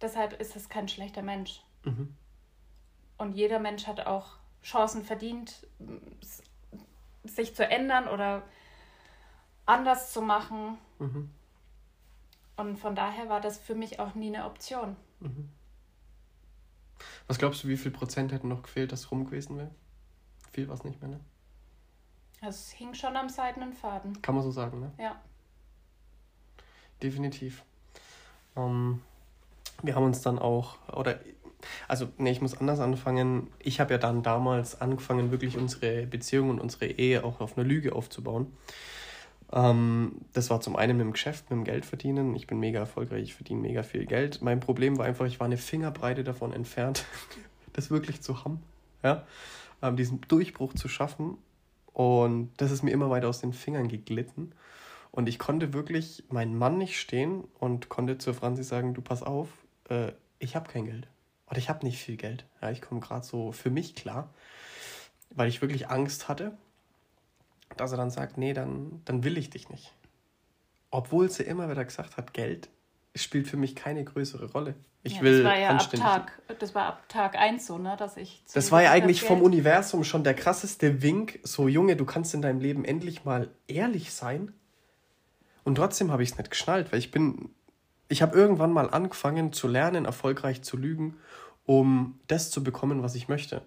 Deshalb ist es kein schlechter Mensch. Mhm. Und jeder Mensch hat auch Chancen verdient, sich zu ändern oder anders zu machen. Mhm. Und von daher war das für mich auch nie eine Option. Mhm. Was glaubst du, wie viel Prozent hätten noch gefehlt, dass es rum gewesen wäre? Viel war es nicht mehr, ne? Es hing schon am seidenen Faden. Kann man so sagen, ne? Ja. Definitiv. Ähm, wir haben uns dann auch, oder, also, ne, ich muss anders anfangen. Ich habe ja dann damals angefangen, wirklich unsere Beziehung und unsere Ehe auch auf einer Lüge aufzubauen. Ähm, das war zum einen mit dem Geschäft, mit dem Geld verdienen. Ich bin mega erfolgreich, ich verdiene mega viel Geld. Mein Problem war einfach, ich war eine Fingerbreite davon entfernt, das wirklich zu haben. Ja? Ähm, diesen Durchbruch zu schaffen. Und das ist mir immer weiter aus den Fingern geglitten. Und ich konnte wirklich meinen Mann nicht stehen und konnte zur Franzi sagen, du pass auf, äh, ich habe kein Geld. Oder ich habe nicht viel Geld. Ja, ich komme gerade so für mich klar, weil ich wirklich Angst hatte, dass er dann sagt, nee, dann, dann will ich dich nicht. Obwohl sie immer wieder gesagt hat, Geld spielt für mich keine größere Rolle. Ich ja, will das war ja ab Tag, das war ab Tag 1 so, ne, dass ich Das war ja eigentlich vom Universum schon der krasseste Wink, so Junge, du kannst in deinem Leben endlich mal ehrlich sein. Und trotzdem habe ich es nicht geschnallt, weil ich bin ich habe irgendwann mal angefangen zu lernen, erfolgreich zu lügen, um das zu bekommen, was ich möchte.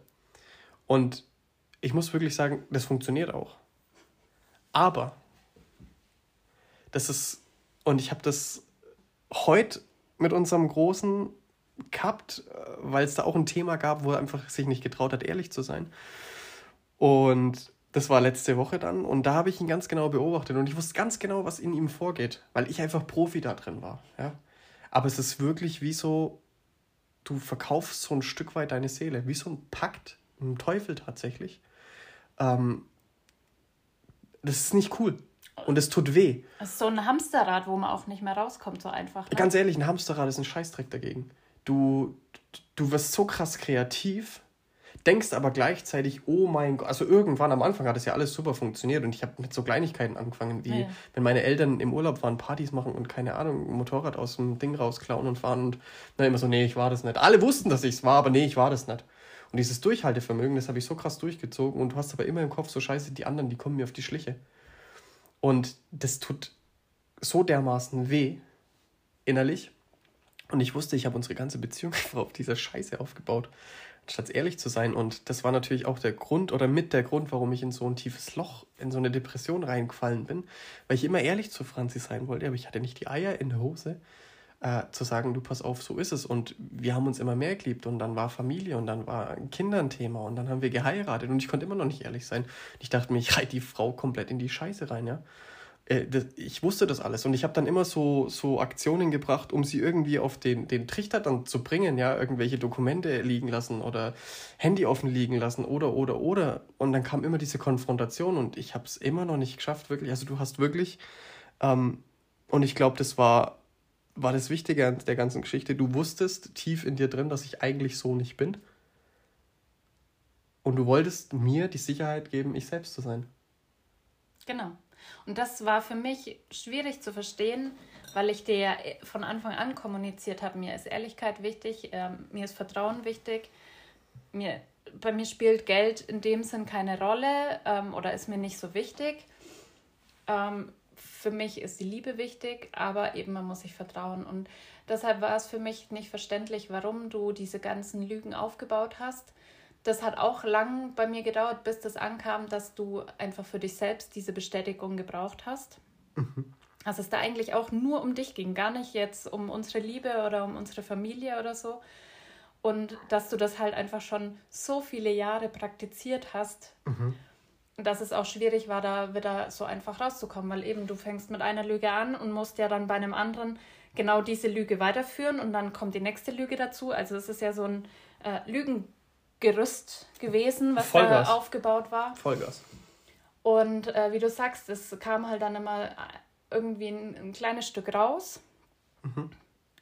Und ich muss wirklich sagen, das funktioniert auch. Aber das ist, und ich habe das heute mit unserem Großen gehabt, äh, weil es da auch ein Thema gab, wo er einfach sich nicht getraut hat, ehrlich zu sein. Und das war letzte Woche dann und da habe ich ihn ganz genau beobachtet und ich wusste ganz genau, was in ihm vorgeht, weil ich einfach Profi da drin war. Ja? Aber es ist wirklich wie so, du verkaufst so ein Stück weit deine Seele, wie so ein Pakt, ein Teufel tatsächlich. Ähm, das ist nicht cool. Und es tut weh. Es ist so ein Hamsterrad, wo man auch nicht mehr rauskommt, so einfach. Ne? Ganz ehrlich, ein Hamsterrad ist ein Scheißdreck dagegen. Du, du wirst so krass kreativ, denkst aber gleichzeitig, oh mein Gott, also irgendwann am Anfang hat es ja alles super funktioniert und ich habe mit so Kleinigkeiten angefangen, wie ja. wenn meine Eltern im Urlaub waren, Partys machen und keine Ahnung, ein Motorrad aus dem Ding rausklauen und fahren und dann immer so, nee, ich war das nicht. Alle wussten, dass ich es war, aber nee, ich war das nicht. Und dieses Durchhaltevermögen, das habe ich so krass durchgezogen und du hast aber immer im Kopf so scheiße, die anderen, die kommen mir auf die Schliche. Und das tut so dermaßen weh, innerlich. Und ich wusste, ich habe unsere ganze Beziehung auf dieser Scheiße aufgebaut, statt ehrlich zu sein. Und das war natürlich auch der Grund oder mit der Grund, warum ich in so ein tiefes Loch, in so eine Depression reingefallen bin, weil ich immer ehrlich zu Franzi sein wollte, aber ich hatte nicht die Eier in der Hose, äh, zu sagen, du pass auf, so ist es. Und wir haben uns immer mehr geliebt und dann war Familie und dann war Kinder ein Thema und dann haben wir geheiratet und ich konnte immer noch nicht ehrlich sein. Ich dachte mir, ich reite die Frau komplett in die Scheiße rein, ja. Äh, ich wusste das alles und ich habe dann immer so, so Aktionen gebracht, um sie irgendwie auf den, den Trichter dann zu bringen, ja, irgendwelche Dokumente liegen lassen oder Handy offen liegen lassen oder, oder, oder. Und dann kam immer diese Konfrontation und ich habe es immer noch nicht geschafft, wirklich. Also du hast wirklich, ähm, und ich glaube, das war war das Wichtige an der ganzen Geschichte. Du wusstest tief in dir drin, dass ich eigentlich so nicht bin. Und du wolltest mir die Sicherheit geben, ich selbst zu sein. Genau. Und das war für mich schwierig zu verstehen, weil ich dir ja von Anfang an kommuniziert habe, mir ist Ehrlichkeit wichtig, äh, mir ist Vertrauen wichtig, mir bei mir spielt Geld in dem Sinn keine Rolle ähm, oder ist mir nicht so wichtig. Ähm, für mich ist die Liebe wichtig, aber eben man muss sich vertrauen. Und deshalb war es für mich nicht verständlich, warum du diese ganzen Lügen aufgebaut hast. Das hat auch lang bei mir gedauert, bis das ankam, dass du einfach für dich selbst diese Bestätigung gebraucht hast. Mhm. Also es da eigentlich auch nur um dich ging, gar nicht jetzt um unsere Liebe oder um unsere Familie oder so. Und dass du das halt einfach schon so viele Jahre praktiziert hast, mhm dass es auch schwierig war, da wieder so einfach rauszukommen, weil eben du fängst mit einer Lüge an und musst ja dann bei einem anderen genau diese Lüge weiterführen und dann kommt die nächste Lüge dazu. Also es ist ja so ein äh, Lügengerüst gewesen, was Vollgas. da aufgebaut war. Vollgas. Und äh, wie du sagst, es kam halt dann immer irgendwie ein, ein kleines Stück raus. Mhm.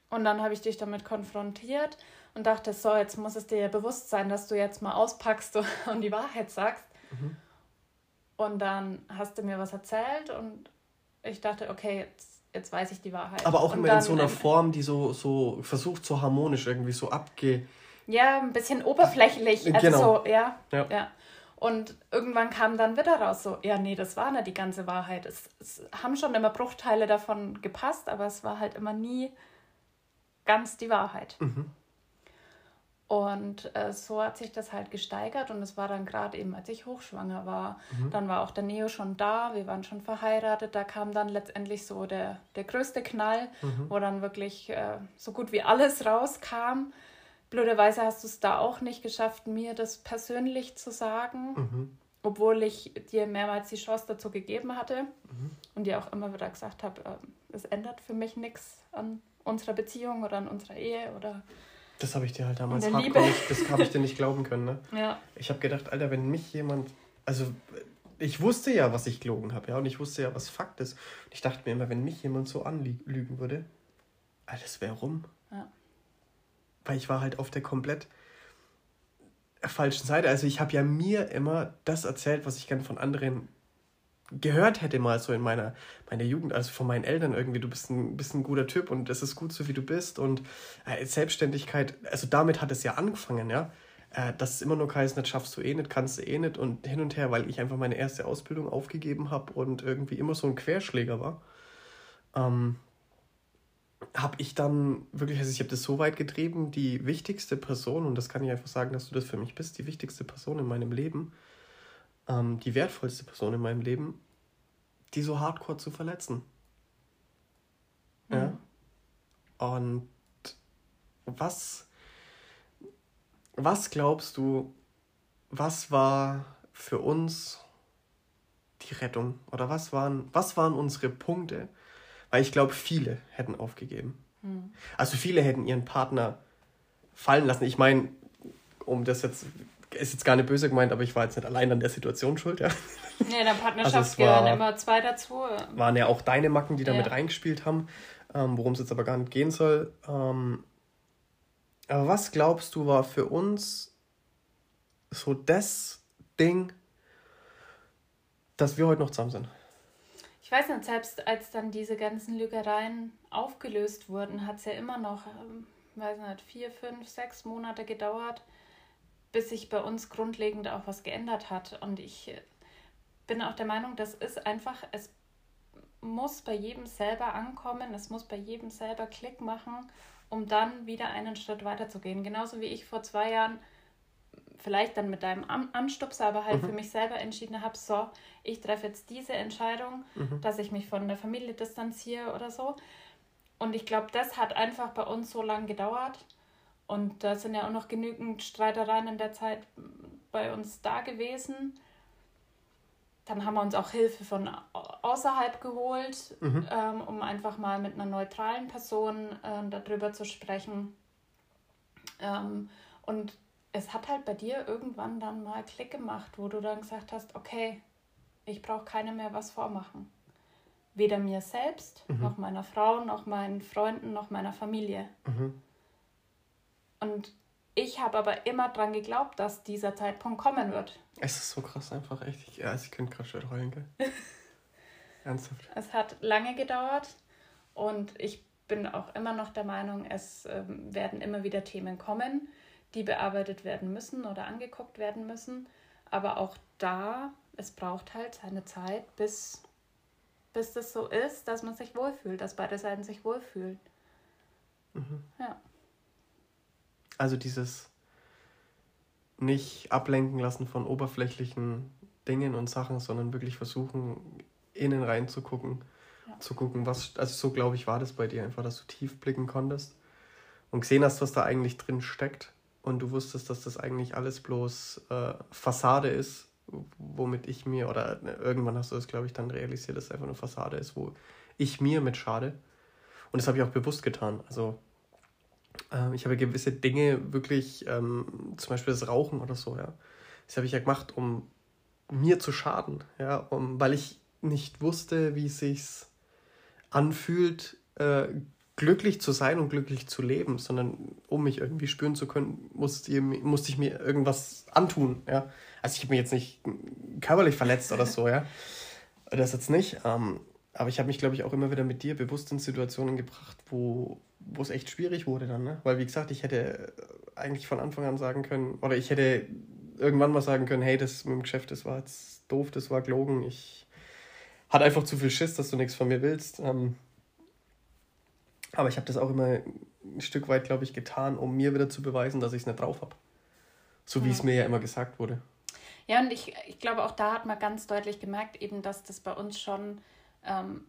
Und dann habe ich dich damit konfrontiert und dachte, so, jetzt muss es dir bewusst sein, dass du jetzt mal auspackst und die Wahrheit sagst. Mhm. Und dann hast du mir was erzählt und ich dachte, okay, jetzt, jetzt weiß ich die Wahrheit. Aber auch und immer in so einer Form, die so, so versucht, so harmonisch irgendwie so abge. Ja, ein bisschen oberflächlich. Also genau. so, ja, ja. ja. Und irgendwann kam dann wieder raus, so, ja, nee, das war nicht die ganze Wahrheit. Es, es haben schon immer Bruchteile davon gepasst, aber es war halt immer nie ganz die Wahrheit. Mhm. Und äh, so hat sich das halt gesteigert und es war dann gerade eben, als ich hochschwanger war. Mhm. Dann war auch der Neo schon da, wir waren schon verheiratet. Da kam dann letztendlich so der, der größte Knall, mhm. wo dann wirklich äh, so gut wie alles rauskam. Blöderweise hast du es da auch nicht geschafft, mir das persönlich zu sagen, mhm. obwohl ich dir mehrmals die Chance dazu gegeben hatte mhm. und dir auch immer wieder gesagt habe, äh, es ändert für mich nichts an unserer Beziehung oder an unserer Ehe oder das habe ich dir halt damals hardcore nicht, das habe ich dir nicht glauben können, ne? Ja. Ich habe gedacht, Alter, wenn mich jemand, also ich wusste ja, was ich gelogen habe, ja, und ich wusste ja, was Fakt ist. Und ich dachte mir immer, wenn mich jemand so anlügen würde, Alter, das wäre rum. Ja. Weil ich war halt auf der komplett falschen Seite. Also ich habe ja mir immer das erzählt, was ich gern von anderen gehört hätte mal so in meiner, meiner Jugend, also von meinen Eltern irgendwie, du bist ein, bist ein guter Typ und es ist gut so, wie du bist. Und äh, Selbstständigkeit, also damit hat es ja angefangen, ja, äh, dass es immer nur heißt, das schaffst du eh nicht, kannst du eh nicht und hin und her, weil ich einfach meine erste Ausbildung aufgegeben habe und irgendwie immer so ein Querschläger war, ähm, habe ich dann wirklich, also ich habe das so weit getrieben, die wichtigste Person, und das kann ich einfach sagen, dass du das für mich bist, die wichtigste Person in meinem Leben, ähm, die wertvollste Person in meinem Leben, die so hardcore zu verletzen. Mhm. Ja. Und was, was glaubst du, was war für uns die Rettung? Oder was waren, was waren unsere Punkte? Weil ich glaube, viele hätten aufgegeben. Mhm. Also viele hätten ihren Partner fallen lassen. Ich meine, um das jetzt ist jetzt gar nicht böse gemeint, aber ich war jetzt nicht allein an der Situation schuld, ja. Nee, in der Partnerschaft also gehören war, immer zwei dazu. Waren ja auch deine Macken, die da ja. mit reingespielt haben, ähm, worum es jetzt aber gar nicht gehen soll. Ähm, aber was glaubst du, war für uns so das Ding, dass wir heute noch zusammen sind? Ich weiß nicht, selbst als dann diese ganzen Lügereien aufgelöst wurden, hat es ja immer noch, ähm, weiß nicht, vier, fünf, sechs Monate gedauert, bis sich bei uns grundlegend auch was geändert hat. Und ich bin auch der Meinung, das ist einfach, es muss bei jedem selber ankommen, es muss bei jedem selber Klick machen, um dann wieder einen Schritt weiter zu gehen. Genauso wie ich vor zwei Jahren vielleicht dann mit deinem Anstupser, aber halt mhm. für mich selber entschieden habe, so, ich treffe jetzt diese Entscheidung, mhm. dass ich mich von der Familie distanziere oder so. Und ich glaube, das hat einfach bei uns so lange gedauert, und da sind ja auch noch genügend Streitereien in der Zeit bei uns da gewesen. Dann haben wir uns auch Hilfe von außerhalb geholt, mhm. ähm, um einfach mal mit einer neutralen Person äh, darüber zu sprechen. Ähm, und es hat halt bei dir irgendwann dann mal Klick gemacht, wo du dann gesagt hast, okay, ich brauche keine mehr was vormachen. Weder mir selbst, mhm. noch meiner Frau, noch meinen Freunden, noch meiner Familie. Mhm. Und ich habe aber immer dran geglaubt, dass dieser Zeitpunkt kommen wird. Es ist so krass einfach, echt. Ich, ja, ich könnte gerade schon heulen, gell? Ernsthaft. Es hat lange gedauert und ich bin auch immer noch der Meinung, es ähm, werden immer wieder Themen kommen, die bearbeitet werden müssen oder angeguckt werden müssen. Aber auch da, es braucht halt seine Zeit, bis, bis das so ist, dass man sich wohlfühlt, dass beide Seiten sich wohlfühlen. Mhm. Ja. Also dieses nicht ablenken lassen von oberflächlichen Dingen und Sachen, sondern wirklich versuchen, innen rein zu gucken, ja. zu gucken, was, also so glaube ich, war das bei dir einfach, dass du tief blicken konntest und gesehen hast, was da eigentlich drin steckt und du wusstest, dass das eigentlich alles bloß äh, Fassade ist, womit ich mir, oder ne, irgendwann hast du das, glaube ich, dann realisiert, dass es einfach eine Fassade ist, wo ich mir mit schade. Und das habe ich auch bewusst getan. Also äh, ich habe gewisse Dinge wirklich, ähm, zum Beispiel das Rauchen oder so, ja. Das habe ich ja gemacht, um mir zu schaden, ja, um, weil ich nicht wusste, wie es sich anfühlt, äh, glücklich zu sein und glücklich zu leben, sondern um mich irgendwie spüren zu können, musste, musste ich mir irgendwas antun. Ja? Also ich habe mich jetzt nicht körperlich verletzt oder so, ja. Das jetzt nicht. Ähm, aber ich habe mich, glaube ich, auch immer wieder mit dir bewusst in Situationen gebracht, wo, wo es echt schwierig wurde dann. Ne? Weil, wie gesagt, ich hätte eigentlich von Anfang an sagen können, oder ich hätte irgendwann mal sagen können, hey, das mit dem Geschäft, das war jetzt doof, das war gelogen, ich hatte einfach zu viel Schiss, dass du nichts von mir willst. Ähm, aber ich habe das auch immer ein Stück weit, glaube ich, getan, um mir wieder zu beweisen, dass ich es nicht drauf habe. So wie ja. es mir ja immer gesagt wurde. Ja, und ich, ich glaube, auch da hat man ganz deutlich gemerkt, eben, dass das bei uns schon ähm,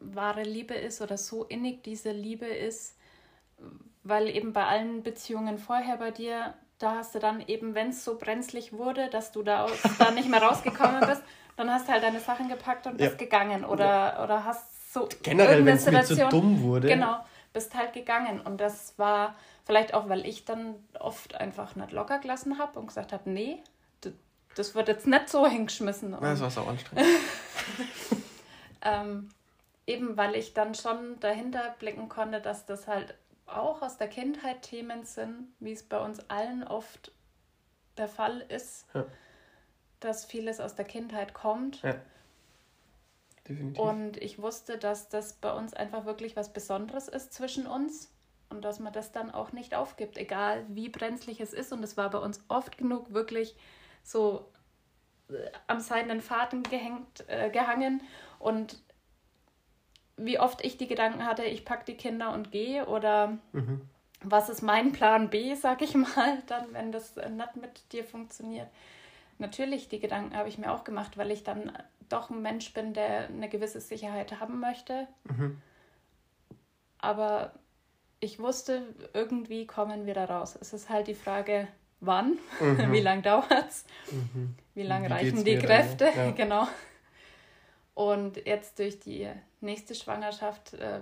wahre Liebe ist oder so innig diese Liebe ist, weil eben bei allen Beziehungen vorher bei dir, da hast du dann eben, wenn es so brenzlig wurde, dass du da, da nicht mehr rausgekommen bist, dann hast du halt deine Sachen gepackt und bist ja. gegangen oder, ja. oder hast so generell, wenn es mir zu dumm wurde. Genau, bist halt gegangen. Und das war vielleicht auch, weil ich dann oft einfach nicht locker gelassen habe und gesagt habe, nee, das wird jetzt nicht so hingeschmissen. Ja, das war so anstrengend. ähm, eben weil ich dann schon dahinter blicken konnte, dass das halt auch aus der Kindheit Themen sind, wie es bei uns allen oft der Fall ist, ja. dass vieles aus der Kindheit kommt. Ja. Definitiv. Und ich wusste, dass das bei uns einfach wirklich was Besonderes ist zwischen uns und dass man das dann auch nicht aufgibt, egal wie brenzlig es ist. Und es war bei uns oft genug wirklich so äh, am seidenen Faden gehängt, äh, gehangen und wie oft ich die Gedanken hatte, ich packe die Kinder und gehe oder mhm. was ist mein Plan B, sag ich mal, dann, wenn das nicht mit dir funktioniert. Natürlich, die Gedanken habe ich mir auch gemacht, weil ich dann doch ein Mensch bin, der eine gewisse Sicherheit haben möchte. Mhm. Aber ich wusste, irgendwie kommen wir da raus. Es ist halt die Frage, wann, mhm. wie lange dauert es, mhm. wie lange reichen die Kräfte, ja. genau. Und jetzt durch die nächste Schwangerschaft, äh,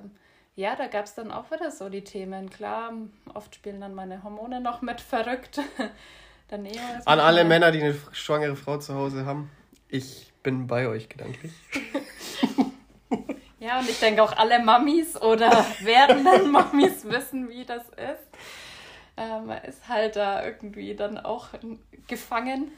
ja, da gab es dann auch wieder so die Themen. Klar, oft spielen dann meine Hormone noch mit verrückt. An alle Männer, die eine schwangere Frau zu Hause haben, ich bin bei euch gedanklich. ja, und ich denke auch alle Mamis oder werdenden Mamis wissen, wie das ist. Äh, man ist halt da irgendwie dann auch gefangen.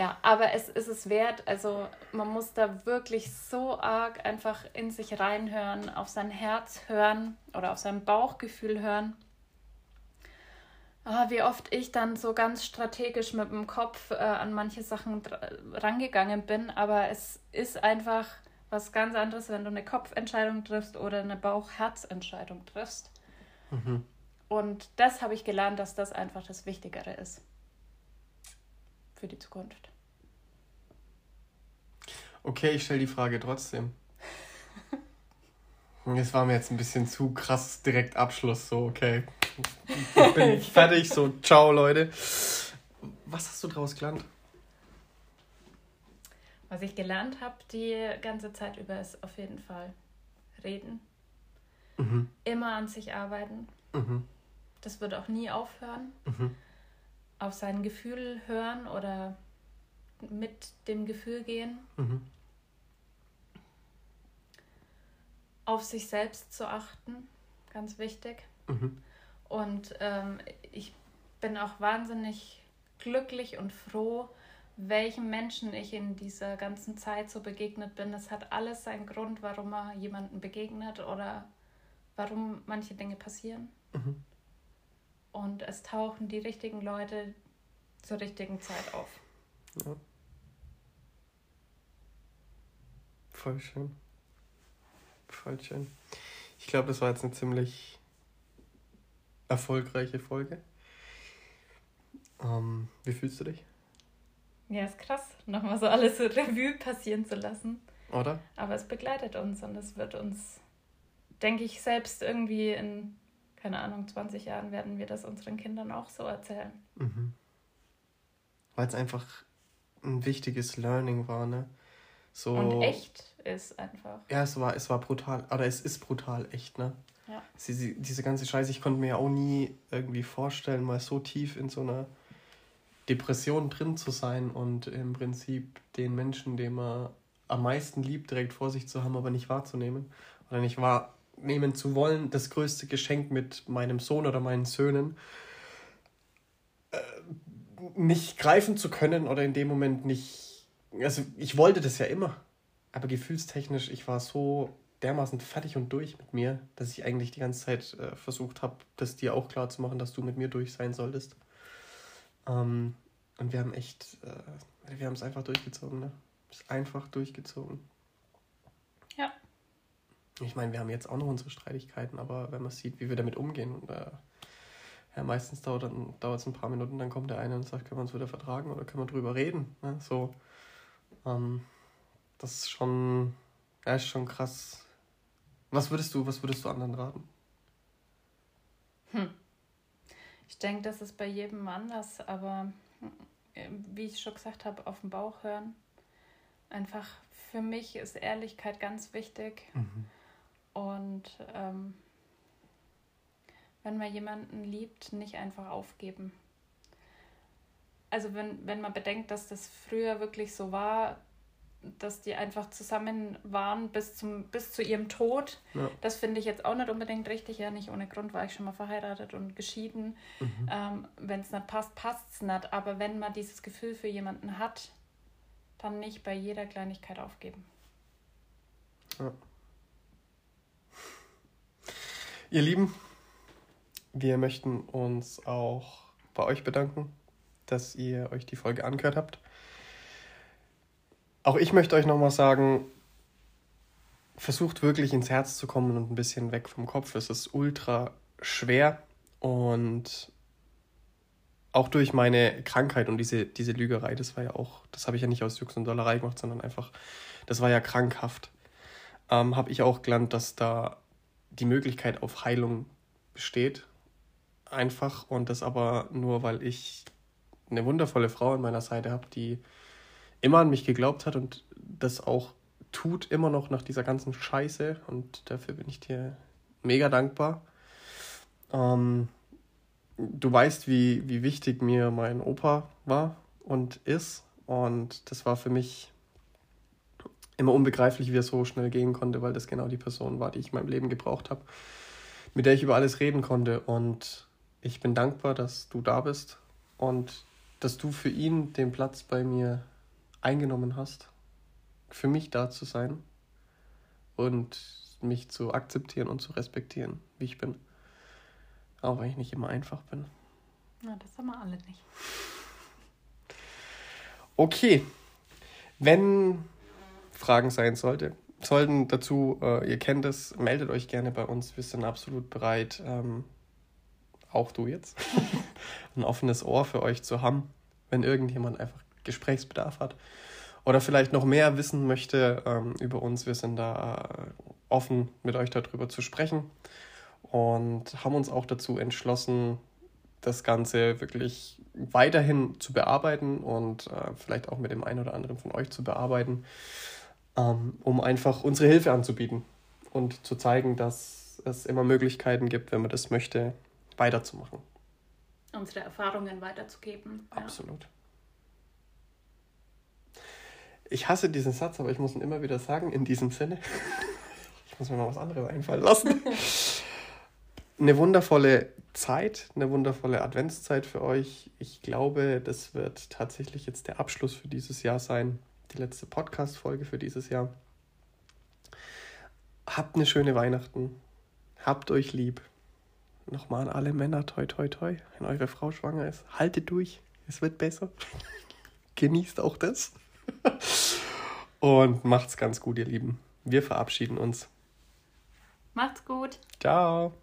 Ja, aber es ist es wert. Also man muss da wirklich so arg einfach in sich reinhören, auf sein Herz hören oder auf sein Bauchgefühl hören oh, wie oft ich dann so ganz strategisch mit dem Kopf äh, an manche Sachen rangegangen bin, aber es ist einfach was ganz anderes, wenn du eine Kopfentscheidung triffst oder eine Bauch-Herz-Entscheidung triffst. Mhm. Und das habe ich gelernt, dass das einfach das Wichtigere ist für die Zukunft. Okay, ich stelle die Frage trotzdem. Es war mir jetzt ein bisschen zu krass direkt Abschluss, so, okay. Ich bin fertig, so, ciao, Leute. Was hast du daraus gelernt? Was ich gelernt habe die ganze Zeit über ist auf jeden Fall reden. Mhm. Immer an sich arbeiten. Mhm. Das wird auch nie aufhören. Mhm. Auf sein Gefühl hören oder mit dem Gefühl gehen. Mhm. auf sich selbst zu achten, ganz wichtig. Mhm. Und ähm, ich bin auch wahnsinnig glücklich und froh, welchen Menschen ich in dieser ganzen Zeit so begegnet bin. Es hat alles seinen Grund, warum man jemanden begegnet oder warum manche Dinge passieren. Mhm. und es tauchen die richtigen Leute zur richtigen Zeit auf. Ja. Voll schön. Voll schön. Ich glaube, das war jetzt eine ziemlich erfolgreiche Folge. Ähm, wie fühlst du dich? Ja, ist krass, nochmal so alles so Revue passieren zu lassen. Oder? Aber es begleitet uns und es wird uns, denke ich, selbst irgendwie in, keine Ahnung, 20 Jahren werden wir das unseren Kindern auch so erzählen. Mhm. Weil es einfach ein wichtiges Learning war, ne? So, und echt ist einfach. Ja, es war, es war brutal, oder es ist brutal echt, ne? Ja. Sie, sie, diese ganze Scheiße, ich konnte mir ja auch nie irgendwie vorstellen, mal so tief in so einer Depression drin zu sein und im Prinzip den Menschen, den man am meisten liebt, direkt vor sich zu haben, aber nicht wahrzunehmen oder nicht wahrnehmen zu wollen, das größte Geschenk mit meinem Sohn oder meinen Söhnen äh, nicht greifen zu können oder in dem Moment nicht. Also ich wollte das ja immer, aber gefühlstechnisch, ich war so dermaßen fertig und durch mit mir, dass ich eigentlich die ganze Zeit äh, versucht habe, das dir auch klar zu machen, dass du mit mir durch sein solltest. Ähm, und wir haben echt, äh, wir haben es einfach durchgezogen, ne? Es ist einfach durchgezogen. Ja. Ich meine, wir haben jetzt auch noch unsere Streitigkeiten, aber wenn man sieht, wie wir damit umgehen, äh, ja, meistens dauert es ein paar Minuten, dann kommt der eine und sagt, können wir uns wieder vertragen oder können wir drüber reden. Ne? So, ähm, das ist schon, ja, ist schon krass. Was würdest du, was würdest du anderen raten? Hm. Ich denke, das ist bei jedem anders, aber hm, wie ich schon gesagt habe, auf den Bauch hören. Einfach für mich ist Ehrlichkeit ganz wichtig. Mhm. Und ähm, wenn man jemanden liebt, nicht einfach aufgeben. Also wenn, wenn man bedenkt, dass das früher wirklich so war, dass die einfach zusammen waren bis, zum, bis zu ihrem Tod. Ja. Das finde ich jetzt auch nicht unbedingt richtig. Ja, nicht ohne Grund war ich schon mal verheiratet und geschieden. Mhm. Ähm, wenn es nicht passt, passt es nicht. Aber wenn man dieses Gefühl für jemanden hat, dann nicht bei jeder Kleinigkeit aufgeben. Ja. Ihr Lieben, wir möchten uns auch bei euch bedanken, dass ihr euch die Folge angehört habt. Auch ich möchte euch nochmal sagen, versucht wirklich ins Herz zu kommen und ein bisschen weg vom Kopf. Es ist ultra schwer und auch durch meine Krankheit und diese, diese Lügerei, das war ja auch, das habe ich ja nicht aus Jux und Dollerei gemacht, sondern einfach, das war ja krankhaft, ähm, habe ich auch gelernt, dass da die Möglichkeit auf Heilung besteht. Einfach und das aber nur, weil ich eine wundervolle Frau an meiner Seite habe, die immer an mich geglaubt hat und das auch tut, immer noch nach dieser ganzen Scheiße. Und dafür bin ich dir mega dankbar. Ähm, du weißt, wie, wie wichtig mir mein Opa war und ist. Und das war für mich immer unbegreiflich, wie er so schnell gehen konnte, weil das genau die Person war, die ich in meinem Leben gebraucht habe, mit der ich über alles reden konnte. Und ich bin dankbar, dass du da bist und dass du für ihn den Platz bei mir eingenommen hast, für mich da zu sein und mich zu akzeptieren und zu respektieren, wie ich bin. Auch wenn ich nicht immer einfach bin. Na, das haben wir alle nicht. Okay. Wenn Fragen sein sollte, sollten dazu, äh, ihr kennt es, meldet euch gerne bei uns. Wir sind absolut bereit, ähm, auch du jetzt, ein offenes Ohr für euch zu haben, wenn irgendjemand einfach Gesprächsbedarf hat oder vielleicht noch mehr wissen möchte ähm, über uns. Wir sind da äh, offen, mit euch darüber zu sprechen und haben uns auch dazu entschlossen, das Ganze wirklich weiterhin zu bearbeiten und äh, vielleicht auch mit dem einen oder anderen von euch zu bearbeiten, ähm, um einfach unsere Hilfe anzubieten und zu zeigen, dass es immer Möglichkeiten gibt, wenn man das möchte, weiterzumachen. Unsere Erfahrungen weiterzugeben. Absolut. Ja. Ich hasse diesen Satz, aber ich muss ihn immer wieder sagen, in diesem Sinne. ich muss mir mal was anderes einfallen lassen. eine wundervolle Zeit, eine wundervolle Adventszeit für euch. Ich glaube, das wird tatsächlich jetzt der Abschluss für dieses Jahr sein. Die letzte Podcast-Folge für dieses Jahr. Habt eine schöne Weihnachten. Habt euch lieb. nochmal an alle Männer, toi, toi, toi, wenn eure Frau schwanger ist, haltet durch, es wird besser. Genießt auch das. Und macht's ganz gut, ihr Lieben. Wir verabschieden uns. Macht's gut. Ciao.